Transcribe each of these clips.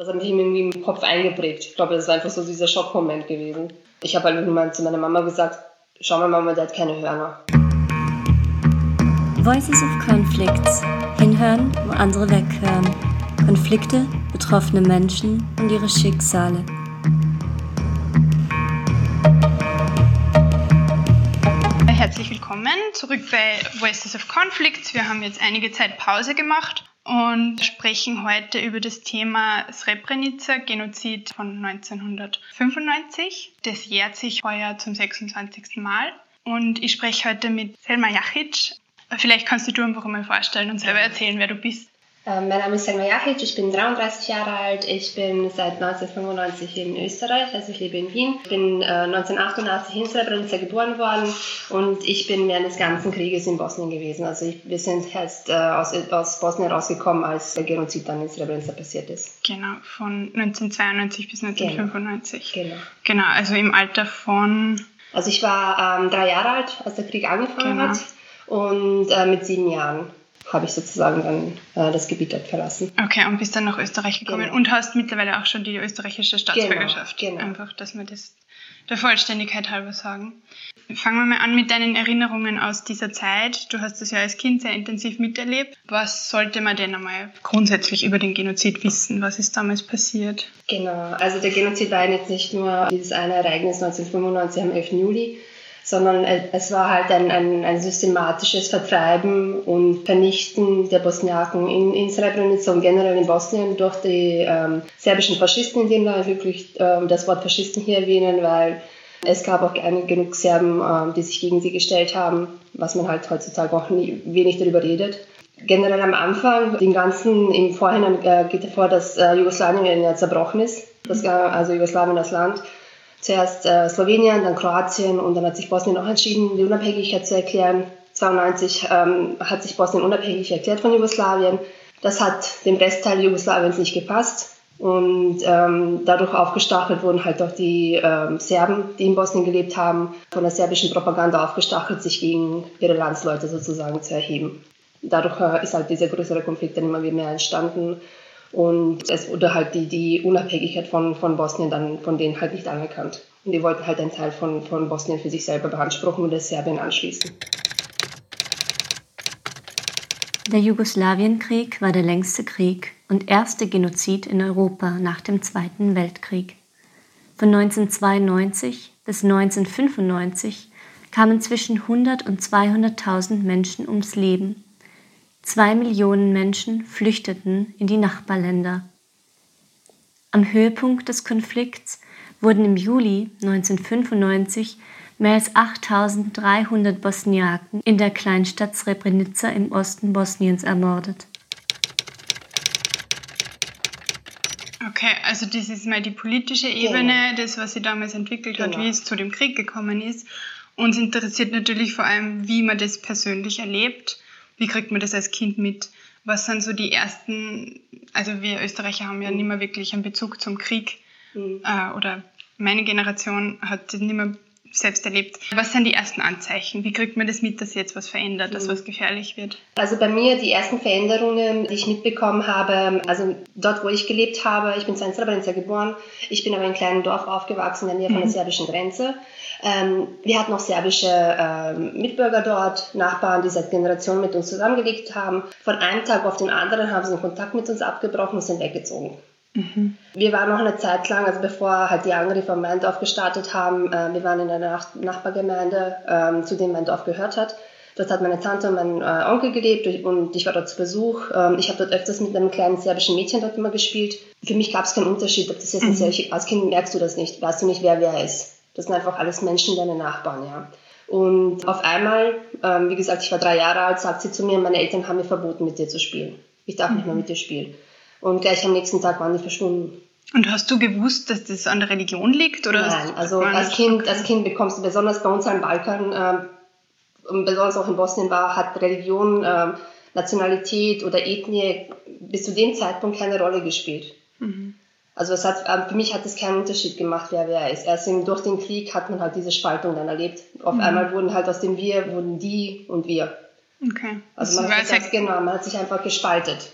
Das hat mich irgendwie im Kopf eingeprägt. Ich glaube, das war einfach so dieser Schockmoment gewesen. Ich habe halt irgendwann zu meiner Mama gesagt, schau mal Mama, der hat keine Hörner. Voices of Conflicts. Hinhören, wo andere weghören. Konflikte, betroffene Menschen und ihre Schicksale. Herzlich willkommen zurück bei Voices of Conflicts. Wir haben jetzt einige Zeit Pause gemacht und sprechen heute über das Thema Srebrenica, Genozid von 1995. Das jährt sich heuer zum 26. Mal. Und ich spreche heute mit Selma Jachic. Vielleicht kannst du dir einfach mal vorstellen und selber erzählen, wer du bist. Ähm, mein Name ist Selma Jachic, ich bin 33 Jahre alt, ich bin seit 1995 in Österreich, also ich lebe in Wien. Ich bin äh, 1988 in Srebrenica geboren worden und ich bin während des ganzen Krieges in Bosnien gewesen. Also ich, wir sind erst äh, aus, aus Bosnien rausgekommen, als der Genozid dann in Srebrenica passiert ist. Genau, von 1992 bis 1995. Genau. Genau, also im Alter von... Also ich war ähm, drei Jahre alt, als der Krieg angefangen Genau. hat und äh, mit sieben Jahren habe ich sozusagen dann äh, das Gebiet dort verlassen. Okay, und bist dann nach Österreich gekommen Genau. und hast mittlerweile auch schon die österreichische Staatsbürgerschaft. Genau, genau. Einfach, dass wir das der Vollständigkeit halber sagen. Fangen wir mal an mit deinen Erinnerungen aus dieser Zeit. Du hast das ja als Kind sehr intensiv miterlebt. Was sollte man denn einmal grundsätzlich über den Genozid wissen? Was ist damals passiert? Genau, also der Genozid war jetzt nicht nur dieses eine Ereignis 1995 am 11. Juli, sondern es war halt ein, ein, ein systematisches Vertreiben und Vernichten der Bosniaken in, in Srebrenica und generell in Bosnien durch die ähm, serbischen Faschisten, in dem da wirklich ähm, das Wort Faschisten hier erwähnen, weil es gab auch genug Serben, ähm, die sich gegen sie gestellt haben, was man halt heutzutage auch nie, wenig darüber redet. Generell am Anfang, den ganzen, im Vorhinein äh, geht hervor, dass äh, Jugoslawien ja zerbrochen ist, das, äh, also Jugoslawien das Land. Zuerst äh, Slowenien, dann Kroatien und dann hat sich Bosnien auch entschieden, die Unabhängigkeit zu erklären. 1992 ähm, hat sich Bosnien unabhängig erklärt von Jugoslawien. Das hat dem Restteil Jugoslawiens nicht gepasst und ähm, dadurch aufgestachelt wurden halt auch die ähm, Serben, die in Bosnien gelebt haben, von der serbischen Propaganda aufgestachelt, sich gegen ihre Landsleute sozusagen zu erheben. Dadurch äh, ist halt dieser größere Konflikt dann immer wieder mehr entstanden und es wurde halt die, die Unabhängigkeit von, von Bosnien dann von denen halt nicht anerkannt. Und die wollten halt einen Teil von, von Bosnien für sich selber beanspruchen und das Serbien anschließen. Der Jugoslawienkrieg war der längste Krieg und erste Genozid in Europa nach dem Zweiten Weltkrieg. Von 1992 bis 1995 kamen zwischen 100 und 200.000 Menschen ums Leben. Zwei Millionen Menschen flüchteten in die Nachbarländer. Am Höhepunkt des Konflikts wurden im Juli 1995 mehr als 8300 Bosniaken in der Kleinstadt Srebrenica im Osten Bosniens ermordet. Okay, also das ist mal die politische Ebene, das, was sich damals entwickelt hat, Genau. wie es zu dem Krieg gekommen ist. Uns interessiert natürlich vor allem, wie man das persönlich erlebt. Wie kriegt man das als Kind mit? Was sind so die ersten, also wir Österreicher haben ja nicht mehr wirklich einen Bezug zum Krieg Mhm. äh, oder meine Generation hat nicht mehr selbst erlebt. Was sind die ersten Anzeichen? Wie kriegt man das mit, dass jetzt was verändert, dass Mhm. was gefährlich wird? Also bei mir die ersten Veränderungen, die ich mitbekommen habe, also dort, wo ich gelebt habe, ich bin in Srebrenica geboren, ich bin aber in einem kleinen Dorf aufgewachsen in der Nähe von der serbischen Grenze. Ähm, wir hatten auch serbische ähm, Mitbürger dort, Nachbarn, die seit Generationen mit uns zusammengelebt haben. Von einem Tag auf den anderen haben sie den Kontakt mit uns abgebrochen und sind weggezogen. Wir waren noch eine Zeit lang, also bevor halt die Angriffe am mein Dorf gestartet haben, äh, wir waren in einer Nach Nachbargemeinde, ähm, zu dem mein Dorf gehört hat. Dort hat meine Tante und mein äh, Onkel gelebt und- ich war dort zu Besuch. Ähm, ich habe dort öfters mit einem kleinen serbischen Mädchen dort immer gespielt. Für mich gab es keinen Unterschied, ob das jetzt ein Serb- als Kind merkst du das nicht, weißt du nicht, wer wer ist. Das sind einfach alles Menschen, deine Nachbarn, ja. Und auf einmal, ähm, wie gesagt, ich war drei Jahre alt, sagt sie zu mir, meine Eltern haben mir verboten, mit dir zu spielen. Ich darf nicht mehr mit dir spielen. Und gleich am nächsten Tag waren die verschwunden. Und hast du gewusst, dass das an der Religion liegt? Oder Nein, also als? Kind, als Kind bekommst du besonders bei uns am Balkan, und besonders auch in Bosnien war, hat Religion, ähm, Nationalität oder Ethnie bis zu dem Zeitpunkt keine Rolle gespielt. Mhm. Also es hat, ähm, für mich hat es keinen Unterschied gemacht, wer wer ist. Erst im, durch den Krieg hat man halt diese Spaltung dann erlebt. Auf einmal wurden halt aus dem Wir, wurden die und wir. Okay. Also man war hat, sich, genau, man hat sich einfach gespaltet.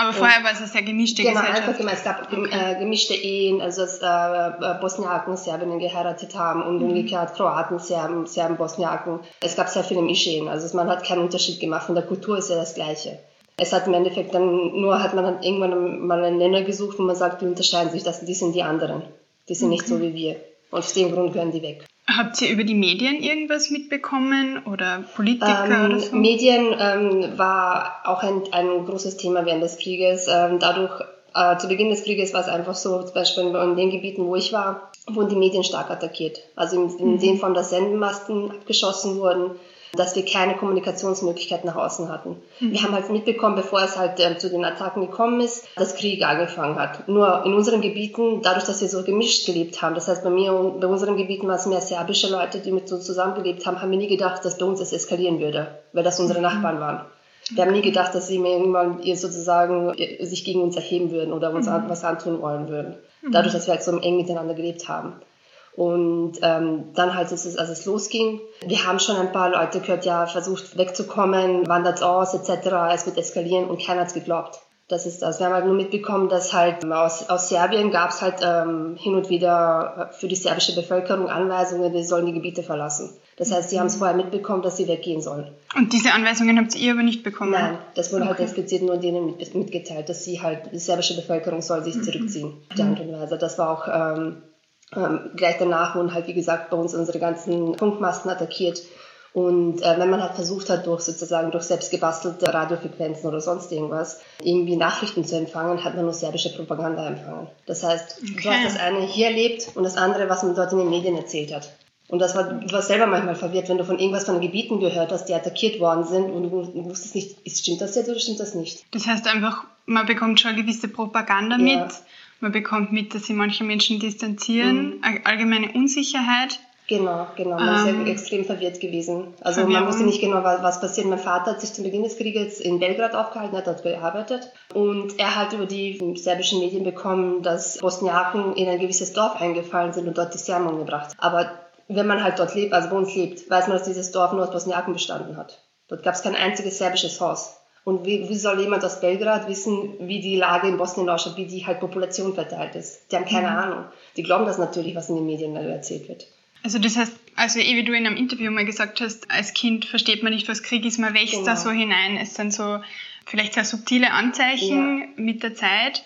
Aber vorher war es eine sehr gemischte genau, Gesellschaft. Einfach gemischt. Es gab okay. äh, gemischte Ehen, also dass äh, Bosniaken Serbinnen geheiratet haben und mhm. umgekehrt Kroaten, Serben, Serben, Bosniaken. Es gab sehr viele Mischehen, also man hat keinen Unterschied gemacht. Von der Kultur ist ja das Gleiche. Es hat im Endeffekt dann, nur hat man dann irgendwann mal einen Nenner gesucht, wo man sagt, die unterscheiden sich, das, die sind die anderen. Die sind okay. nicht so wie wir. Und aus dem Grund gehören die weg. Habt ihr über die Medien irgendwas mitbekommen oder Politiker ähm, oder so? Medien ähm, war auch ein, ein großes Thema während des Krieges. Ähm, dadurch, äh, zu Beginn des Krieges war es einfach so, zum Beispiel in den Gebieten, wo ich war, wurden die Medien stark attackiert. Also in, in mhm. dem Form, dass Sendenmasten abgeschossen wurden, dass wir keine Kommunikationsmöglichkeit nach außen hatten. Mhm. Wir haben halt mitbekommen, bevor es halt äh, zu den Attacken gekommen ist, dass Krieg angefangen hat. Nur in unseren Gebieten, dadurch, dass wir so gemischt gelebt haben, das heißt bei mir und bei unseren Gebieten war es mehr serbische Leute, die mit so zusammengelebt haben, haben wir nie gedacht, dass bei uns es eskalieren würde, weil das unsere mhm. Nachbarn waren. Wir haben nie gedacht, dass sie irgendwann sozusagen äh, sich gegen uns erheben würden oder uns mhm. was antun wollen würden. Mhm. Dadurch, dass wir halt so eng miteinander gelebt haben. Und ähm, dann halt, als es, als es losging, wir haben schon ein paar Leute gehört, ja, versucht wegzukommen, wandert aus, etc., es wird eskalieren und keiner hat es geglaubt. Das ist das. Wir haben halt nur mitbekommen, dass halt aus, aus Serbien gab es halt ähm, hin und wieder für die serbische Bevölkerung Anweisungen, die sollen die Gebiete verlassen. Das heißt, sie haben es vorher mitbekommen, dass sie weggehen sollen. Und diese Anweisungen habt ihr aber nicht bekommen? Nein, das wurde halt okay. halt explizit nur denen mit, mitgeteilt, dass sie halt, die serbische Bevölkerung soll sich zurückziehen. Mhm. Die Art und Weise. Das war auch ähm, ähm, gleich danach wurden halt, wie gesagt, bei uns unsere ganzen Funkmasten attackiert. Und äh, wenn man halt versucht hat, durch sozusagen durch selbst gebastelte Radiofrequenzen oder sonst irgendwas irgendwie Nachrichten zu empfangen, hat man nur serbische Propaganda empfangen. Das heißt, okay. du hast das eine hier erlebt und das andere, was man dort in den Medien erzählt hat. Und das war, du warst selber manchmal verwirrt, wenn du von irgendwas von Gebieten gehört hast, die attackiert worden sind und du wusstest nicht, stimmt das jetzt oder stimmt das nicht? Das heißt einfach, man bekommt schon eine gewisse Propaganda ja. mit man bekommt mit, dass sich manche Menschen distanzieren, mhm. allgemeine Unsicherheit. Genau, genau. Man ähm, ist ja extrem verwirrt gewesen. Also Verwirrung. man wusste nicht genau, was, was, passiert. Mein Vater hat sich zu Beginn des Krieges in Belgrad aufgehalten, hat dort gearbeitet. Und er hat über die serbischen Medien bekommen, dass Bosniaken in ein gewisses Dorf eingefallen sind und dort die Serben umgebracht. Aber wenn man halt dort lebt, also bei uns lebt, weiß man, dass dieses Dorf nur aus Bosniaken bestanden hat. Dort gab es kein einziges serbisches Haus. Und wie, wie, soll jemand aus Belgrad wissen, wie die Lage in Bosnien ausschaut, wie die halt Population verteilt ist? Die haben keine mhm. Ahnung. Die glauben das natürlich, was in den Medien erzählt wird. Also das heißt, also eh wie du in einem Interview mal gesagt hast, als Kind versteht man nicht, was Krieg ist, man wächst genau. da so hinein. Es sind so vielleicht sehr subtile Anzeichen ja. mit der Zeit.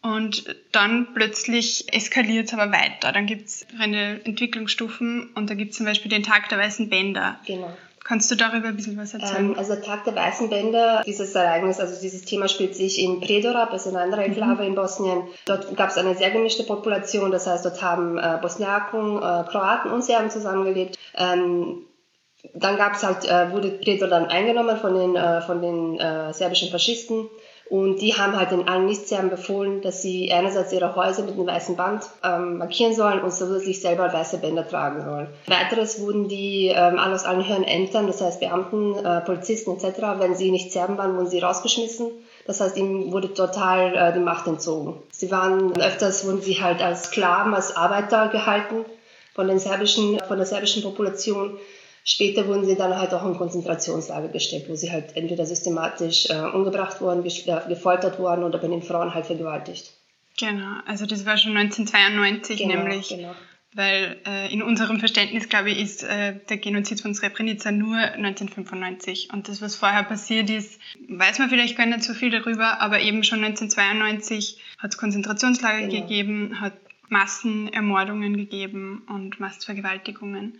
Und dann plötzlich eskaliert es aber weiter. Dann gibt es eine Entwicklungsstufen und da gibt es zum Beispiel den Tag der weißen Bänder. Genau. Kannst du darüber ein bisschen was erzählen? Ähm, also Tag der Weißen Bänder, dieses Ereignis, also dieses Thema spielt sich in Predorab, also in einer mhm. Enklave in Bosnien. Dort gab es eine sehr gemischte Population, das heißt, dort haben äh, Bosniaken, äh, Kroaten und Serben zusammengelebt. Ähm, dann gab's halt, äh, wurde Predor dann eingenommen von den, äh, von den äh, serbischen Faschisten und die haben halt den allen Nichtserben befohlen, dass sie einerseits ihre Häuser mit einem weißen Band ähm, markieren sollen und zusätzlich selber weiße Bänder tragen sollen. Weiteres wurden die ähm, alle aus allen höheren Ämtern, das heißt Beamten, äh, Polizisten etc., wenn sie nicht Serben waren, wurden sie rausgeschmissen. Das heißt, ihnen wurde total äh, die Macht entzogen. Sie waren öfters wurden sie halt als Sklaven, als Arbeiter gehalten von den serbischen, von der serbischen Population. Später wurden sie dann halt auch in Konzentrationslager gesteckt, wo sie halt entweder systematisch äh, umgebracht wurden, äh, gefoltert wurden oder bei den Frauen halt vergewaltigt. Genau, also das war schon 1992 genau, nämlich. Genau. Weil äh, in unserem Verständnis, glaube ich, ist äh, der Genozid von Srebrenica nur 1995. Und das, was vorher passiert ist, weiß man vielleicht gar nicht so viel darüber, aber eben schon 1992 hat es Konzentrationslager genau. gegeben, hat Massenermordungen gegeben und Massenvergewaltigungen.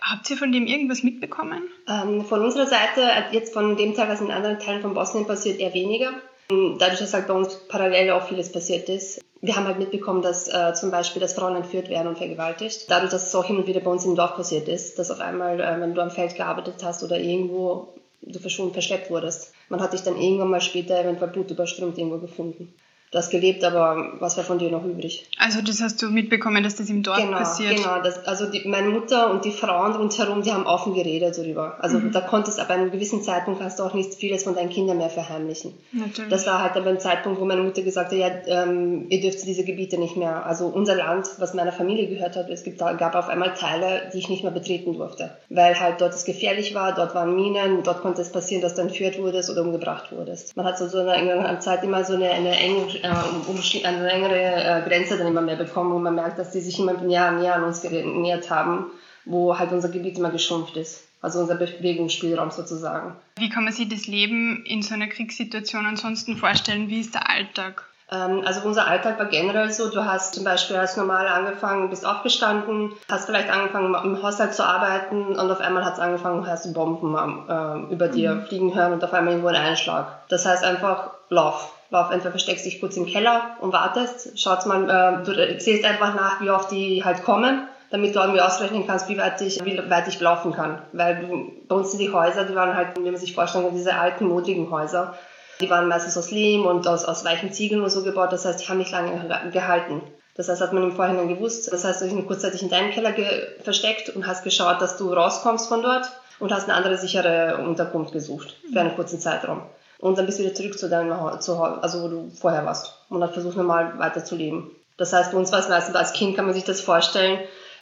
Habt ihr von dem irgendwas mitbekommen? Ähm, von unserer Seite, äh, jetzt von dem Teil, was in anderen Teilen von Bosnien passiert, eher weniger. Ähm, dadurch, dass halt bei uns parallel auch vieles passiert ist. Wir haben halt mitbekommen, dass äh, zum Beispiel, dass Frauen entführt werden und vergewaltigt. Dadurch, dass es auch hin und wieder bei uns im Dorf passiert ist, dass auf einmal, äh, wenn du am Feld gearbeitet hast oder irgendwo du verschwunden, verschleppt wurdest, man hat dich dann irgendwann mal später eventuell blutüberströmt irgendwo gefunden. Das gelebt, aber was war von dir noch übrig? Also das hast du mitbekommen, dass das im Dorf genau, passiert? Genau, das, also die, meine Mutter und die Frauen rundherum, die haben offen geredet darüber. Also mhm. da konntest aber einem gewissen Zeitpunkt kannst du auch nicht vieles von deinen Kindern mehr verheimlichen. Natürlich. Das war halt aber ein Zeitpunkt, wo meine Mutter gesagt hat, ja, ähm, ihr dürft diese Gebiete nicht mehr, also unser Land, was meiner Familie gehört hat, es gibt, gab auf einmal Teile, die ich nicht mehr betreten durfte, weil halt dort es gefährlich war, dort waren Minen, dort konnte es passieren, dass du entführt wurdest oder umgebracht wurdest. Man hat so, so in einer Zeit immer so eine, eine enge äh, um, eine engere äh, Grenze dann immer mehr bekommen, wo man merkt, dass die sich immer näher, näher an uns genähert haben, wo halt unser Gebiet immer geschrumpft ist. Also unser Bewegungsspielraum sozusagen. Wie kann man sich das Leben in so einer Kriegssituation ansonsten vorstellen? Wie ist der Alltag? Ähm, also unser Alltag war generell so, du hast zum Beispiel als normal angefangen, bist aufgestanden, hast vielleicht angefangen im Haushalt zu arbeiten und auf einmal hat es angefangen, hast du Bomben äh, über dir mhm. fliegen hören und auf einmal irgendwo ein Einschlag. Das heißt einfach, lauf. Lauf, entweder versteckst dich kurz im Keller und wartest, schaut mal, äh, du siehst einfach nach, wie oft die halt kommen damit du irgendwie ausrechnen kannst, wie weit ich, wie weit ich laufen kann. Weil bei uns sind die Häuser, die waren halt, wie man sich vorstellen kann, diese alten, modrigen Häuser. Die waren meistens aus Lehm und aus, aus weichen Ziegeln oder so gebaut. Das heißt, die haben nicht lange gehalten. Das heißt, hat man im Vorhinein gewusst. Das heißt, du hast dich kurzzeitig in deinem Keller versteckt und hast geschaut, dass du rauskommst von dort und hast eine andere sichere Unterkunft gesucht für einen kurzen Zeitraum. Und dann bist du wieder zurück zu deinem Zuhause, also wo du vorher warst. Und dann versucht normal weiterzuleben. Das heißt, bei uns war es meistens, als Kind kann man sich das vorstellen.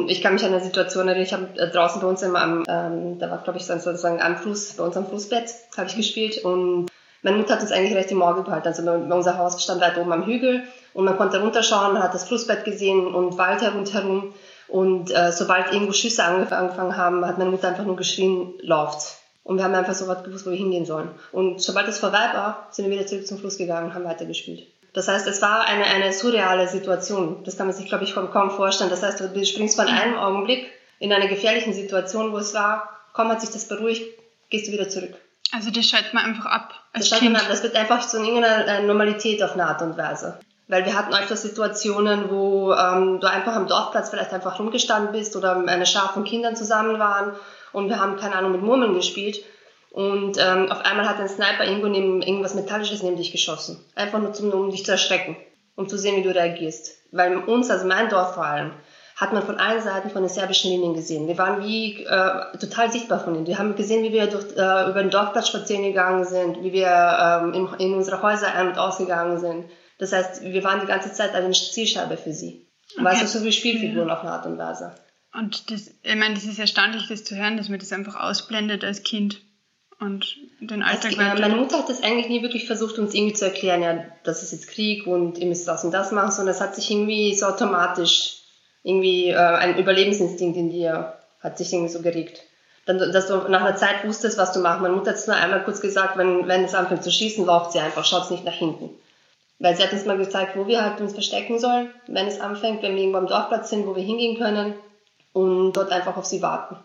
Ich kann mich an eine Situation erinnern, ich habe äh, draußen bei uns im, ähm, da war glaube ich sozusagen am Fluss, bei uns am Flussbett habe ich gespielt und meine Mutter hat uns eigentlich recht im Auge behalten. Also unser Haus stand weit oben am Hügel und man konnte runterschauen, hat das Flussbett gesehen und Wald rundherum. Und äh, sobald irgendwo Schüsse angefangen haben, hat meine Mutter einfach nur geschrien, lauft. Und wir haben einfach sofort gewusst, wo wir hingehen sollen. Und sobald es vorbei war, sind wir wieder zurück zum Fluss gegangen und haben weitergespielt. Das heißt, es war eine, eine surreale Situation. Das kann man sich, glaube ich, kaum vorstellen. Das heißt, du springst von einem Augenblick in eine gefährliche Situation, wo es war, kaum hat sich das beruhigt, gehst du wieder zurück. Also das schaltet man einfach ab. Als das, kind. Man, das wird einfach zu irgendeiner äh, Normalität auf eine Art und Weise. Weil wir hatten öfter Situationen, wo ähm, du einfach am Dorfplatz vielleicht einfach rumgestanden bist oder eine Schar von Kindern zusammen waren und wir haben, keine Ahnung, mit Murmeln gespielt. Und ähm, auf einmal hat ein Sniper irgendwo neben, irgendwas Metallisches neben dich geschossen. Einfach nur, zum, um dich zu erschrecken, um zu sehen, wie du reagierst. Weil uns, also mein Dorf vor allem, hat man von allen Seiten von den serbischen Linien gesehen. Wir waren wie äh, total sichtbar von ihnen. Wir haben gesehen, wie wir durch, äh, über den Dorfplatz spazieren gegangen sind, wie wir ähm, in, in unsere Häuser ein- und ausgegangen sind. Das heißt, wir waren die ganze Zeit eine Zielscheibe für sie. Okay. Weißt du, so wie Spielfiguren ja. auf eine Art und Weise. Und das, ich meine, das ist erstaunlich, das zu hören, dass man das einfach ausblendet als Kind und den Alltag das, äh, Meine Mutter hat das eigentlich nie wirklich versucht, uns irgendwie zu erklären, ja, das ist jetzt Krieg und ihr müsst das und das machen, sondern es hat sich irgendwie so automatisch irgendwie äh, ein Überlebensinstinkt in dir hat sich irgendwie so geregt. Dann, dass du nach einer Zeit wusstest, was du machst. Meine Mutter hat es nur einmal kurz gesagt, wenn, wenn es anfängt zu schießen, läuft sie einfach, schaut nicht nach hinten. Weil sie hat uns mal gezeigt, wo wir halt uns verstecken sollen, wenn es anfängt, wenn wir irgendwo am Dorfplatz sind, wo wir hingehen können und dort einfach auf sie warten.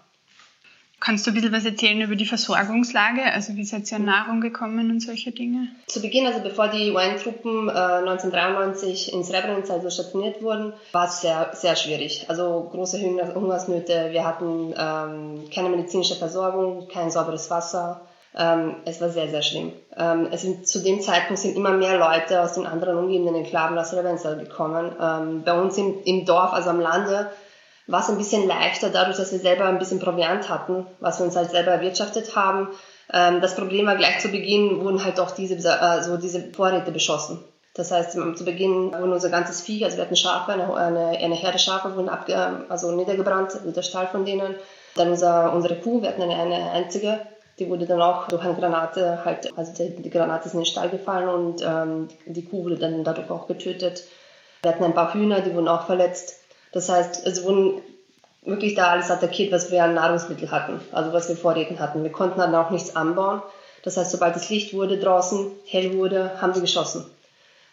Kannst du ein bisschen was erzählen über die Versorgungslage? Also wie seid ihr an Nahrung gekommen und solche Dinge? Zu Beginn, also bevor die UN-Truppen äh, 1993 in Srebrenica also stationiert wurden, war es sehr, sehr schwierig. Also große Hungersnöte, wir hatten ähm, keine medizinische Versorgung, kein sauberes Wasser. Ähm, es war sehr, sehr schlimm. Ähm, es sind, zu dem Zeitpunkt sind immer mehr Leute aus den anderen umgebenden Enklaven aus Srebrenica gekommen. Ähm, bei uns im, im Dorf, also am Lande, war es ein bisschen leichter, dadurch, dass wir selber ein bisschen Proviant hatten, was wir uns halt selber erwirtschaftet haben. Ähm, das Problem war gleich zu Beginn, wurden halt auch diese, äh, so diese Vorräte beschossen. Das heißt, zu Beginn wurden unser ganzes Vieh, also wir hatten Schafe, eine, eine, eine Herde Schafe wurden abge, also niedergebrannt, also der Stall von denen. Dann unser, unsere Kuh, wir hatten eine, eine einzige, die wurde dann auch durch eine Granate halt, also die, die Granate ist in den Stall gefallen und ähm, die Kuh wurde dann dadurch auch getötet. Wir hatten ein paar Hühner, die wurden auch verletzt. Das heißt, es wurden wirklich da alles attackiert, was wir an Nahrungsmittel hatten, also was wir Vorräten hatten. Wir konnten dann auch nichts anbauen. Das heißt, sobald es Licht wurde draußen, hell wurde, haben sie geschossen.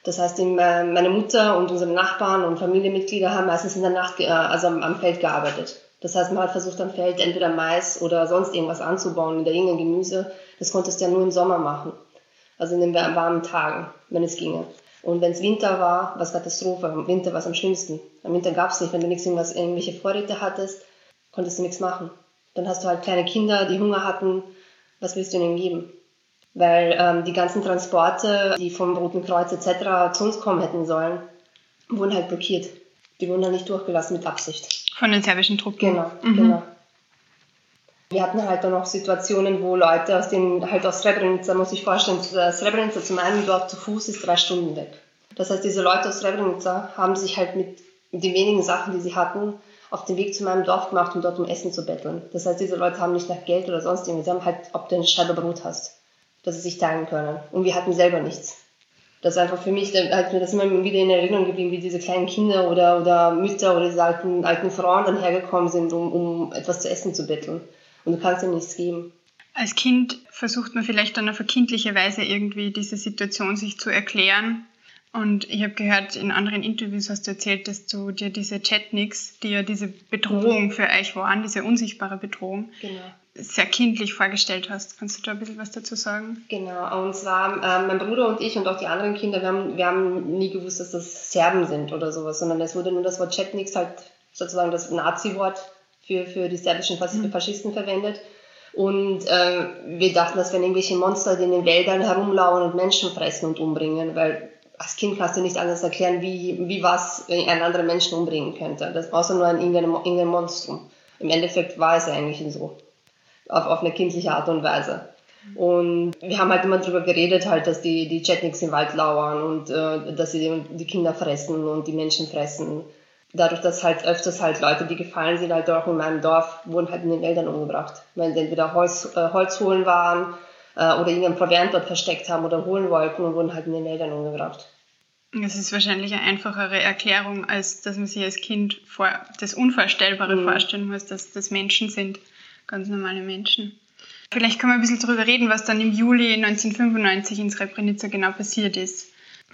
Das heißt, äh, meine Mutter und unsere Nachbarn und Familienmitglieder haben meistens in der Nacht, also am Feld gearbeitet. Das heißt, man hat versucht am Feld entweder Mais oder sonst irgendwas anzubauen, oder irgendein Gemüse. Das konntest du ja nur im Sommer machen. Also in den warmen Tagen, wenn es ginge. Und wenn es Winter war, was Katastrophe. Im Winter war es am schlimmsten. Im Winter gab es nicht, wenn du nichts irgendwas, irgendwelche Vorräte hattest, konntest du nichts machen. Dann hast du halt kleine Kinder, die Hunger hatten. Was willst du ihnen geben? weil ähm, die ganzen Transporte, die vom Roten Kreuz etc. zu uns kommen hätten sollen, wurden halt blockiert. Die wurden dann nicht durchgelassen mit Absicht. Von den serbischen Truppen? Genau, mhm. genau. Wir hatten halt dann auch Situationen, wo Leute aus den, halt aus Srebrenica, muss ich vorstellen, Srebrenica zum einen dort zu Fuß ist drei Stunden weg. Das heißt, diese Leute aus Srebrenica haben sich halt mit, mit den wenigen Sachen, die sie hatten, auf den Weg zu meinem Dorf gemacht, um dort um Essen zu betteln. Das heißt, diese Leute haben nicht nach Geld oder sonst irgendwas, sie haben halt, ob du eine Scheibe Brot hast, dass sie sich teilen können. Und wir hatten selber nichts. Das ist einfach für mich, hat mir das immer wieder in Erinnerung geblieben, wie diese kleinen Kinder oder, oder Mütter oder diese alten, alten Frauen dann hergekommen sind, um, um etwas zu essen zu betteln. Und du kannst ihm nichts geben. Als Kind versucht man vielleicht dann auf eine kindliche Weise irgendwie diese Situation sich zu erklären und ich habe gehört, in anderen Interviews hast du erzählt, dass du dir diese Chatniks, die ja diese Bedrohung für euch waren, diese unsichtbare Bedrohung, genau. sehr kindlich vorgestellt hast. Kannst du da ein bisschen was dazu sagen? Genau, und zwar äh, mein Bruder und ich und auch die anderen Kinder, wir haben, wir haben nie gewusst, dass das Serben sind oder sowas, sondern es wurde nur das Wort Chetniks halt sozusagen das Nazi-Wort für, für die serbischen mhm. Faschisten mhm. verwendet. Und äh, wir dachten, das wären irgendwelche Monster, die in den Wäldern herumlauern und Menschen fressen und umbringen, weil als Kind kannst du nicht anders erklären, wie, wie was einen anderen Menschen umbringen könnte. Das außer nur ein irgendein Monstrum. Im Endeffekt war es eigentlich so. Auf, auf eine kindliche Art und Weise. Und wir haben halt immer darüber geredet, halt, dass die, die Chetniks im Wald lauern und äh, dass sie die Kinder fressen und die Menschen fressen. Dadurch, dass halt öfters halt Leute, die gefallen sind, halt auch in meinem Dorf, wurden halt in den Wäldern umgebracht. Weil sie entweder Holz, äh, Holz holen waren äh, oder irgendein Proviant dort versteckt haben oder holen wollten und wurden halt in den Wäldern umgebracht. Das ist wahrscheinlich eine einfachere Erklärung, als dass man sich als Kind vor, das Unvorstellbare mhm. vorstellen muss, dass das Menschen sind, ganz normale Menschen. Vielleicht können wir ein bisschen darüber reden, was dann im Juli 1995 in Srebrenica genau passiert ist.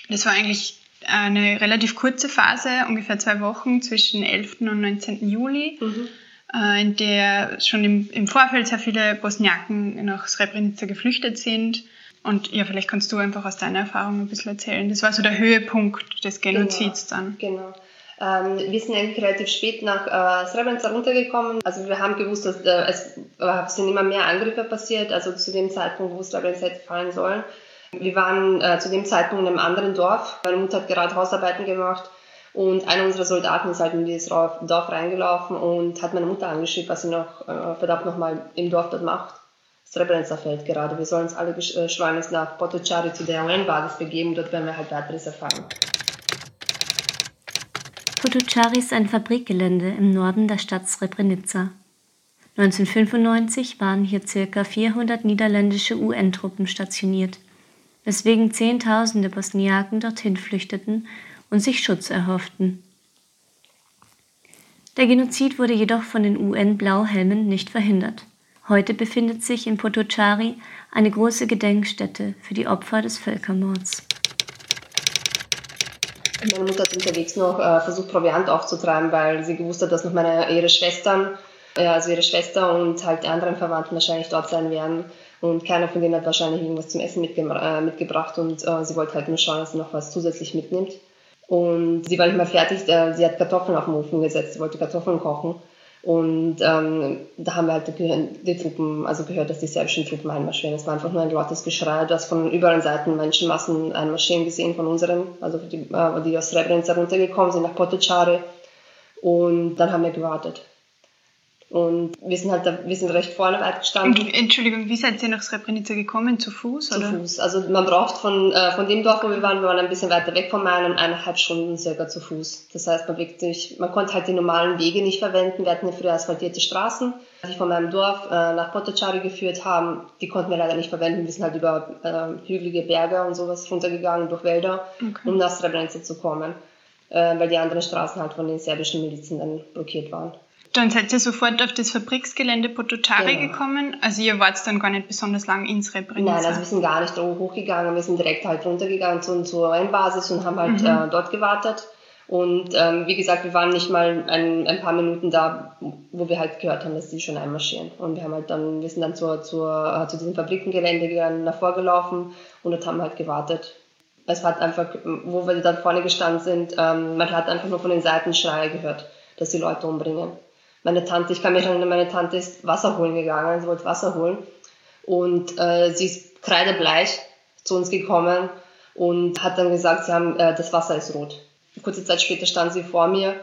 Das war eigentlich eine relativ kurze Phase, ungefähr zwei Wochen zwischen 11. und 19. Juli. Mhm. Äh, in der schon im, im Vorfeld sehr viele Bosniaken nach Srebrenica geflüchtet sind. Und ja, vielleicht kannst du einfach aus deiner Erfahrung ein bisschen erzählen. Das war so der Höhepunkt des Genozids genau, dann. Genau. Ähm, wir sind eigentlich relativ spät nach äh, Srebrenica runtergekommen. Also wir haben gewusst, dass äh, es äh, sind immer mehr Angriffe passiert, also zu dem Zeitpunkt, wo Srebrenica hätte fallen sollen. Wir waren äh, zu dem Zeitpunkt in einem anderen Dorf. Meine Mutter hat gerade Hausarbeiten gemacht und einer unserer Soldaten ist halt in dieses Dorf reingelaufen und hat meine Mutter angeschrieben, was sie noch äh, verdammt nochmal im Dorf dort macht. Srebrenica fällt gerade. Wir sollen uns alle äh, schleunigst nach Potocari zu der UN-Basis begeben. Dort werden wir halt weiteres erfahren. Potocari ist ein Fabrikgelände im Norden der Stadt Srebrenica. 1995 waren hier ca. 400 niederländische UN-Truppen stationiert, weswegen Zehntausende Bosniaken dorthin flüchteten und sich Schutz erhofften. Der Genozid wurde jedoch von den UN-Blauhelmen nicht verhindert. Heute befindet sich in Potocari eine große Gedenkstätte für die Opfer des Völkermords. Meine Mutter hat unterwegs noch äh, versucht, Proviant aufzutreiben, weil sie gewusst hat, dass noch meine, ihre Schwestern, äh, also ihre Schwester und halt die anderen Verwandten wahrscheinlich dort sein werden. Und keiner von denen hat wahrscheinlich irgendwas zum Essen mitge äh, mitgebracht und äh, sie wollte halt nur schauen, dass sie noch was zusätzlich mitnimmt. Und sie war nicht mehr fertig, äh, sie hat Kartoffeln auf den Ofen gesetzt, sie wollte Kartoffeln kochen. Und ähm, da haben wir halt die Truppen, also gehört, dass die serbischen Truppen einmarschieren. Es war einfach nur ein lautes Geschrei. Du hast von überall Seiten Menschenmassen einmarschieren gesehen von unseren, also die, äh, die aus Srebrenica runtergekommen sind nach Potocari. Und dann haben wir gewartet. Und wir sind halt da, wir sind recht vorne weit gestanden. Entschuldigung, wie seid ihr nach Srebrenica gekommen? Zu Fuß? Zu oder? Fuß. Also man braucht von, äh, von dem Dorf, wo wir waren, wir waren ein bisschen weiter weg von meinem, eineinhalb Stunden circa zu Fuß. Das heißt, man wirklich, man konnte halt die normalen Wege nicht verwenden. Wir hatten ja früher asphaltierte Straßen, die von meinem Dorf äh, nach Potocari geführt haben. Die konnten wir leider nicht verwenden. Wir sind halt über äh, hügelige Berge und sowas runtergegangen, durch Wälder, okay. um nach Srebrenica zu kommen. Äh, weil die anderen Straßen halt von den serbischen Milizen dann blockiert waren. Dann seid ihr sofort auf das Fabriksgelände Potocari genau. gekommen. Also ihr wart dann gar nicht besonders lang in Srebrenica. Nein, also wir sind gar nicht hochgegangen. Wir sind direkt halt runtergegangen zu, zur Rheinbasis und haben halt mhm. äh, dort gewartet. Und ähm, wie gesagt, wir waren nicht mal ein, ein, paar Minuten da, wo wir halt gehört haben, dass die schon einmarschieren. Und wir haben halt dann, wir sind dann zur, zur, äh, zu diesem Fabrikengelände gegangen, davor gelaufen und dort haben wir halt gewartet. Es hat einfach, wo wir dann vorne gestanden sind, ähm, man hat einfach nur von den Seiten Schreie gehört, dass die Leute umbringen meine Tante, ich kann mich erinnern, meine Tante ist Wasser holen gegangen, sie wollte Wasser holen und äh, sie ist kreidebleich zu uns gekommen und hat dann gesagt, sie haben, äh, das Wasser ist rot. Kurze Zeit später stand sie vor mir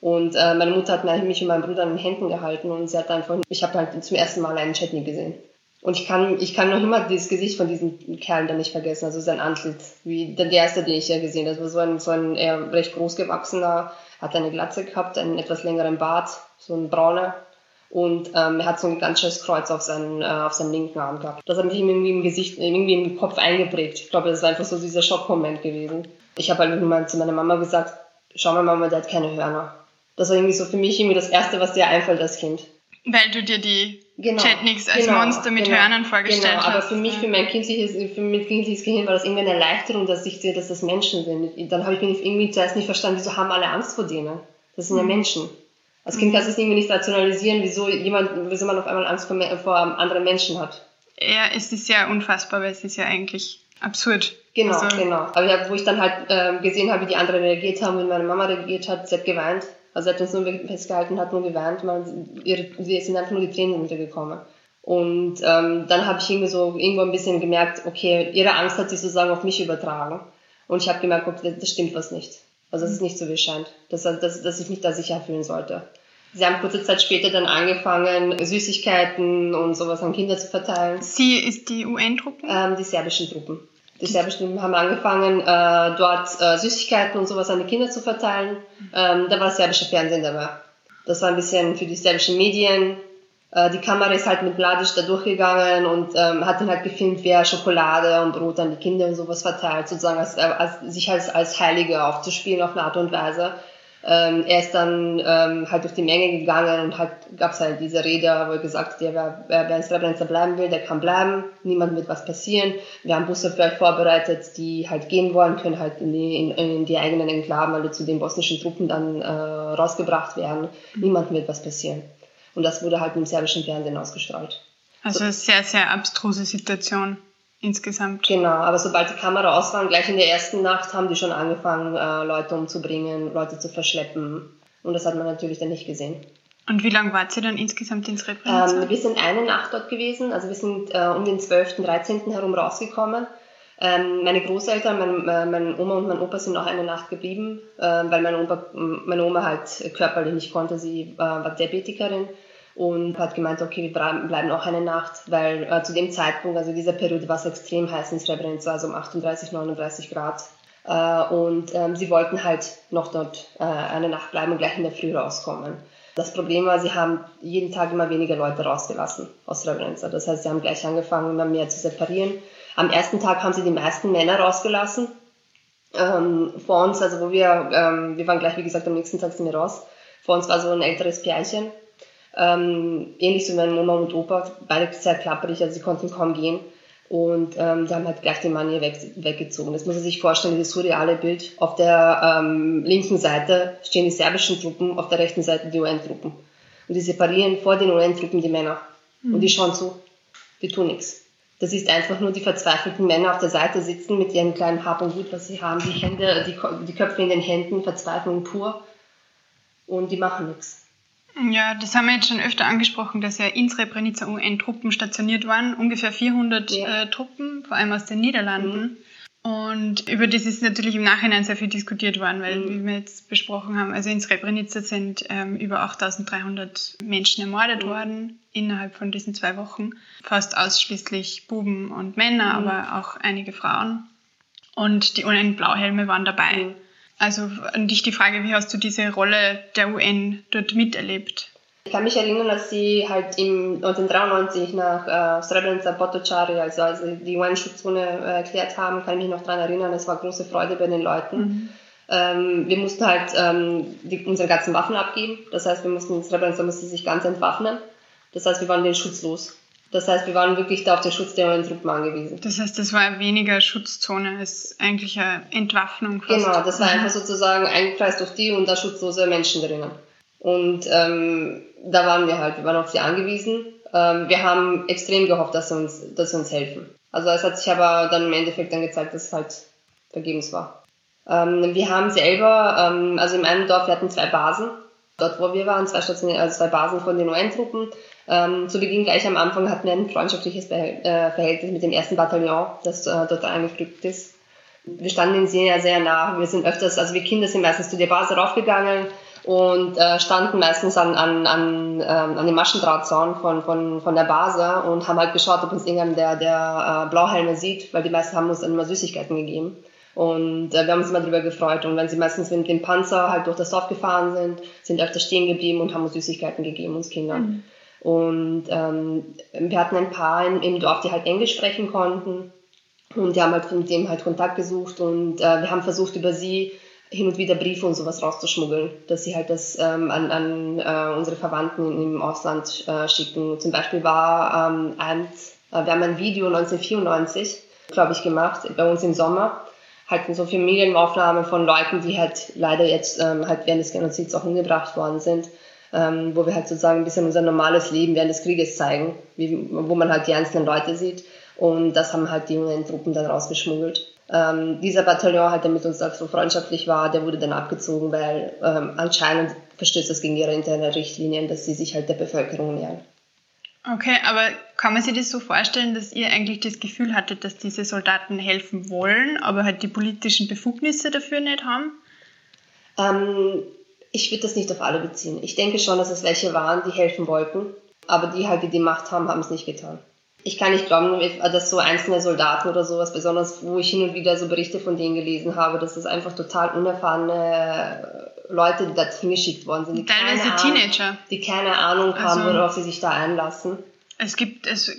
und äh, meine Mutter hat mich und meinen Bruder in den Händen gehalten und sie hat einfach, ich habe halt zum ersten Mal einen Chutney gesehen. Und ich kann, ich kann noch immer das Gesicht von diesem Kerl dann nicht vergessen, also sein Antlitz, wie der erste, den ich ja gesehen habe. Das war so ein, so ein eher recht großgewachsener, hat eine Glatze gehabt, einen etwas längeren Bart, so ein brauner. Und ähm, er hat so ein ganz schönes Kreuz auf seinen, äh, auf seinen linken Arm gehabt. Das hat mich irgendwie im Gesicht, irgendwie im Kopf eingeprägt. Ich glaube, das ist einfach so dieser Schockmoment gewesen. Ich habe halt mal zu meiner Mama gesagt, schau mal Mama, der hat keine Hörner. Das war irgendwie so für mich irgendwie das Erste, was dir einfällt als Kind. Weil du dir die genau, Chetniks als genau, Monster mit genau, Hörnern vorgestellt genau, hast. aber für mich, für mein kindliches, für mein kindliches Gehirn war das irgendwie eine Erleichterung, dass ich sehe, dass das Menschen sind. Dann habe ich mich irgendwie zuerst nicht verstanden, wieso haben alle Angst vor denen? Das sind ja mhm. Menschen. Als Kind kannst du es irgendwie nicht rationalisieren, wieso jemand, wieso man auf einmal Angst vor, vor anderen Menschen hat. Ja, es ist ja unfassbar, weil es ist ja eigentlich absurd. Genau, also, genau. Aber wo ich dann halt äh, gesehen habe, wie die anderen reagiert haben, wie meine Mama reagiert hat, sie hat geweint. Also sie hat uns nur festgehalten, hat nur geweint, man, ihre, sie sind einfach nur die Tränen runtergekommen. Und ähm, dann habe ich irgendwie so irgendwo ein bisschen gemerkt, okay, ihre Angst hat sich sozusagen auf mich übertragen. Und ich habe gemerkt, okay, das stimmt was nicht. Also es ist nicht so, wie es scheint, dass, dass, dass ich mich da sicher fühlen sollte. Sie haben kurze Zeit später dann angefangen, Süßigkeiten und sowas an Kinder zu verteilen. Sie ist die UN-Truppen? Ähm, die serbischen Truppen. Die serbischen Truppen haben angefangen, äh, dort äh, Süßigkeiten und sowas an die Kinder zu verteilen. Ähm, da war das serbische Fernsehen dabei. Das war ein bisschen für die serbischen Medien. Äh, die Kamera ist halt mit Mladic da durchgegangen und ähm, hat dann halt gefilmt, wer Schokolade und Brot an die Kinder und sowas verteilt, sozusagen als, äh, als, sich als, als Heilige aufzuspielen auf eine Art und Weise. Ähm, er ist dann ähm, halt durch die Menge gegangen und halt gab es halt diese Rede, wo er gesagt hat, ja, wer, wer, wer in Srebrenica bleiben will, der kann bleiben, niemand wird was passieren. Wir haben Busse für euch vorbereitet, die halt gehen wollen, können halt in die, in, in die eigenen Enklaven, die zu den bosnischen Truppen dann äh, rausgebracht werden. Niemand wird was passieren. Und das wurde halt im serbischen Fernsehen ausgestrahlt. Also eine sehr, sehr abstruse Situation insgesamt. Genau, aber sobald die Kamera aus war, gleich in der ersten Nacht haben die schon angefangen, äh, Leute umzubringen, Leute zu verschleppen. Und das hat man natürlich dann nicht gesehen. Und wie lange wart ihr dann insgesamt in Srebrenica? Ähm, wir sind eine Nacht dort gewesen, also wir sind äh, um den 12., 13. herum rausgekommen. Ähm, meine Großeltern, mein, äh, meine Oma und mein Opa sind noch eine Nacht geblieben, äh, weil meine, Opa, meine Oma halt körperlich nicht konnte, sie äh, war Diabetikerin und hat gemeint, okay, wir bleiben auch eine Nacht, weil äh, zu dem Zeitpunkt, also dieser Periode war es extrem heiß in Srebrenica, also um 38, 39 Grad. Äh, und ähm, sie wollten halt noch dort äh, eine Nacht bleiben und gleich in der Früh rauskommen. Das Problem war, sie haben jeden Tag immer weniger Leute rausgelassen aus Srebrenica. Das heißt, sie haben gleich angefangen, immer mehr zu separieren. Am ersten Tag haben sie die meisten Männer rausgelassen. Ähm, vor uns, also wo wir, ähm, wir waren gleich, wie gesagt, am nächsten Tag sind wir raus. Vor uns war so ein älteres Pärchen, ähm, ähnlich so wie meine Oma und Opa, beide sehr klapperig, also sie konnten kaum gehen. Und ähm, die haben halt gleich den Mann hier weg, weggezogen. Das muss man sich vorstellen, dieses surreale Bild. Auf der ähm, linken Seite stehen die serbischen Truppen, auf der rechten Seite die UN-Truppen. Und die separieren vor den UN-Truppen die Männer. Mhm. Und die schauen zu. Die tun nichts. Das ist einfach nur die verzweifelten Männer auf der Seite sitzen mit ihren kleinen Hab und Gut, was sie haben, die Hände, die, die Köpfe in den Händen, Verzweiflung pur. Und die machen nichts. Ja, das haben wir jetzt schon öfter angesprochen, dass ja in Srebrenica UN-Truppen stationiert waren, ungefähr 400 ja. äh, Truppen, vor allem aus den Niederlanden. Mhm. Und über das ist natürlich im Nachhinein sehr viel diskutiert worden, weil, mhm. wie wir jetzt besprochen haben, also in Srebrenica sind ähm, über 8300 Menschen ermordet mhm. worden innerhalb von diesen zwei Wochen. Fast ausschließlich Buben und Männer, mhm. aber auch einige Frauen. Und die UN-Blauhelme waren dabei. Also an dich die Frage, wie hast du diese Rolle der UN dort miterlebt? Ich kann mich erinnern, dass sie halt im 1993 nach äh, Srebrenica Potocari, also, also die UN-Schutzzone äh, erklärt haben, kann ich mich noch daran erinnern, es war große Freude bei den Leuten. Mhm. Ähm, wir mussten halt ähm, die, unsere ganzen Waffen abgeben, das heißt, wir mussten, Srebrenica musste sich ganz entwaffnen, das heißt, wir waren den Schutz los. Das heißt, wir waren wirklich da auf den Schutz der UN-Truppen angewiesen. Das heißt, das war weniger Schutzzone als eigentlich eine Entwaffnung. Fast. Genau, das war einfach sozusagen eingekreist durch die und da schutzlose Menschen drinnen. Und ähm, da waren wir halt, wir waren auf sie angewiesen. Ähm, wir haben extrem gehofft, dass sie, uns, dass sie uns helfen. Also es hat sich aber dann im Endeffekt dann gezeigt, dass es halt vergebens war. Ähm, wir haben selber, ähm, also im einen Dorf, wir hatten zwei Basen Dort, wo wir waren, zwei Stationen, also zwei Basen von den UN-Truppen. Ähm, zu Beginn gleich am Anfang hatten wir ein freundschaftliches äh, Verhältnis mit dem ersten Bataillon, das äh, dort eingerückt ist. Wir standen ihnen sehr, sehr nah. Wir sind öfters, also wir Kinder sind meistens zu der Base raufgegangen und äh, standen meistens an, an, an, ähm, an dem Maschendrahtzaun von, von, von der Base und haben halt geschaut, ob uns irgendjemand der, der äh, Blauhelme sieht, weil die meisten haben uns dann immer Süßigkeiten gegeben. Und äh, wir haben uns immer darüber gefreut. Und wenn sie meistens mit dem Panzer halt durch das Dorf gefahren sind, sind öfter stehen geblieben und haben uns Süßigkeiten gegeben, uns Kindern. Mhm. Und ähm, wir hatten ein paar im, im Dorf, die halt Englisch sprechen konnten. Und die haben halt mit dem halt Kontakt gesucht und äh, wir haben versucht, über sie hin und wieder Briefe und sowas rauszuschmuggeln, dass sie halt das ähm, an, an äh, unsere Verwandten im Ausland äh, schicken. Zum Beispiel war ähm, eins, äh, wir haben ein Video 1994, glaube ich, gemacht, bei uns im Sommer halt so Familienaufnahmen von Leuten, die halt leider jetzt ähm, halt während des Genozids auch umgebracht worden sind, ähm, wo wir halt sozusagen ein bisschen unser normales Leben während des Krieges zeigen, wie, wo man halt die einzelnen Leute sieht. Und das haben halt die UN-Truppen dann rausgeschmuggelt. Ähm, dieser Bataillon, halt, der mit uns so freundschaftlich war, der wurde dann abgezogen, weil ähm, anscheinend verstößt das gegen ihre interne Richtlinien, dass sie sich halt der Bevölkerung nähern. Okay, aber kann man sich das so vorstellen, dass ihr eigentlich das Gefühl hattet, dass diese Soldaten helfen wollen, aber halt die politischen Befugnisse dafür nicht haben? Ähm, ich würde das nicht auf alle beziehen. Ich denke schon, dass es welche waren, die helfen wollten, aber die halt, die die Macht haben, haben es nicht getan. Ich kann nicht glauben, dass so einzelne Soldaten oder sowas, besonders wo ich hin und wieder so Berichte von denen gelesen habe, dass es einfach total unerfahrene Leute, die da hingeschickt worden sind. Die Teilweise keine Teenager. Ahnung, die keine Ahnung haben, also, worauf sie sich da einlassen. Es gibt, es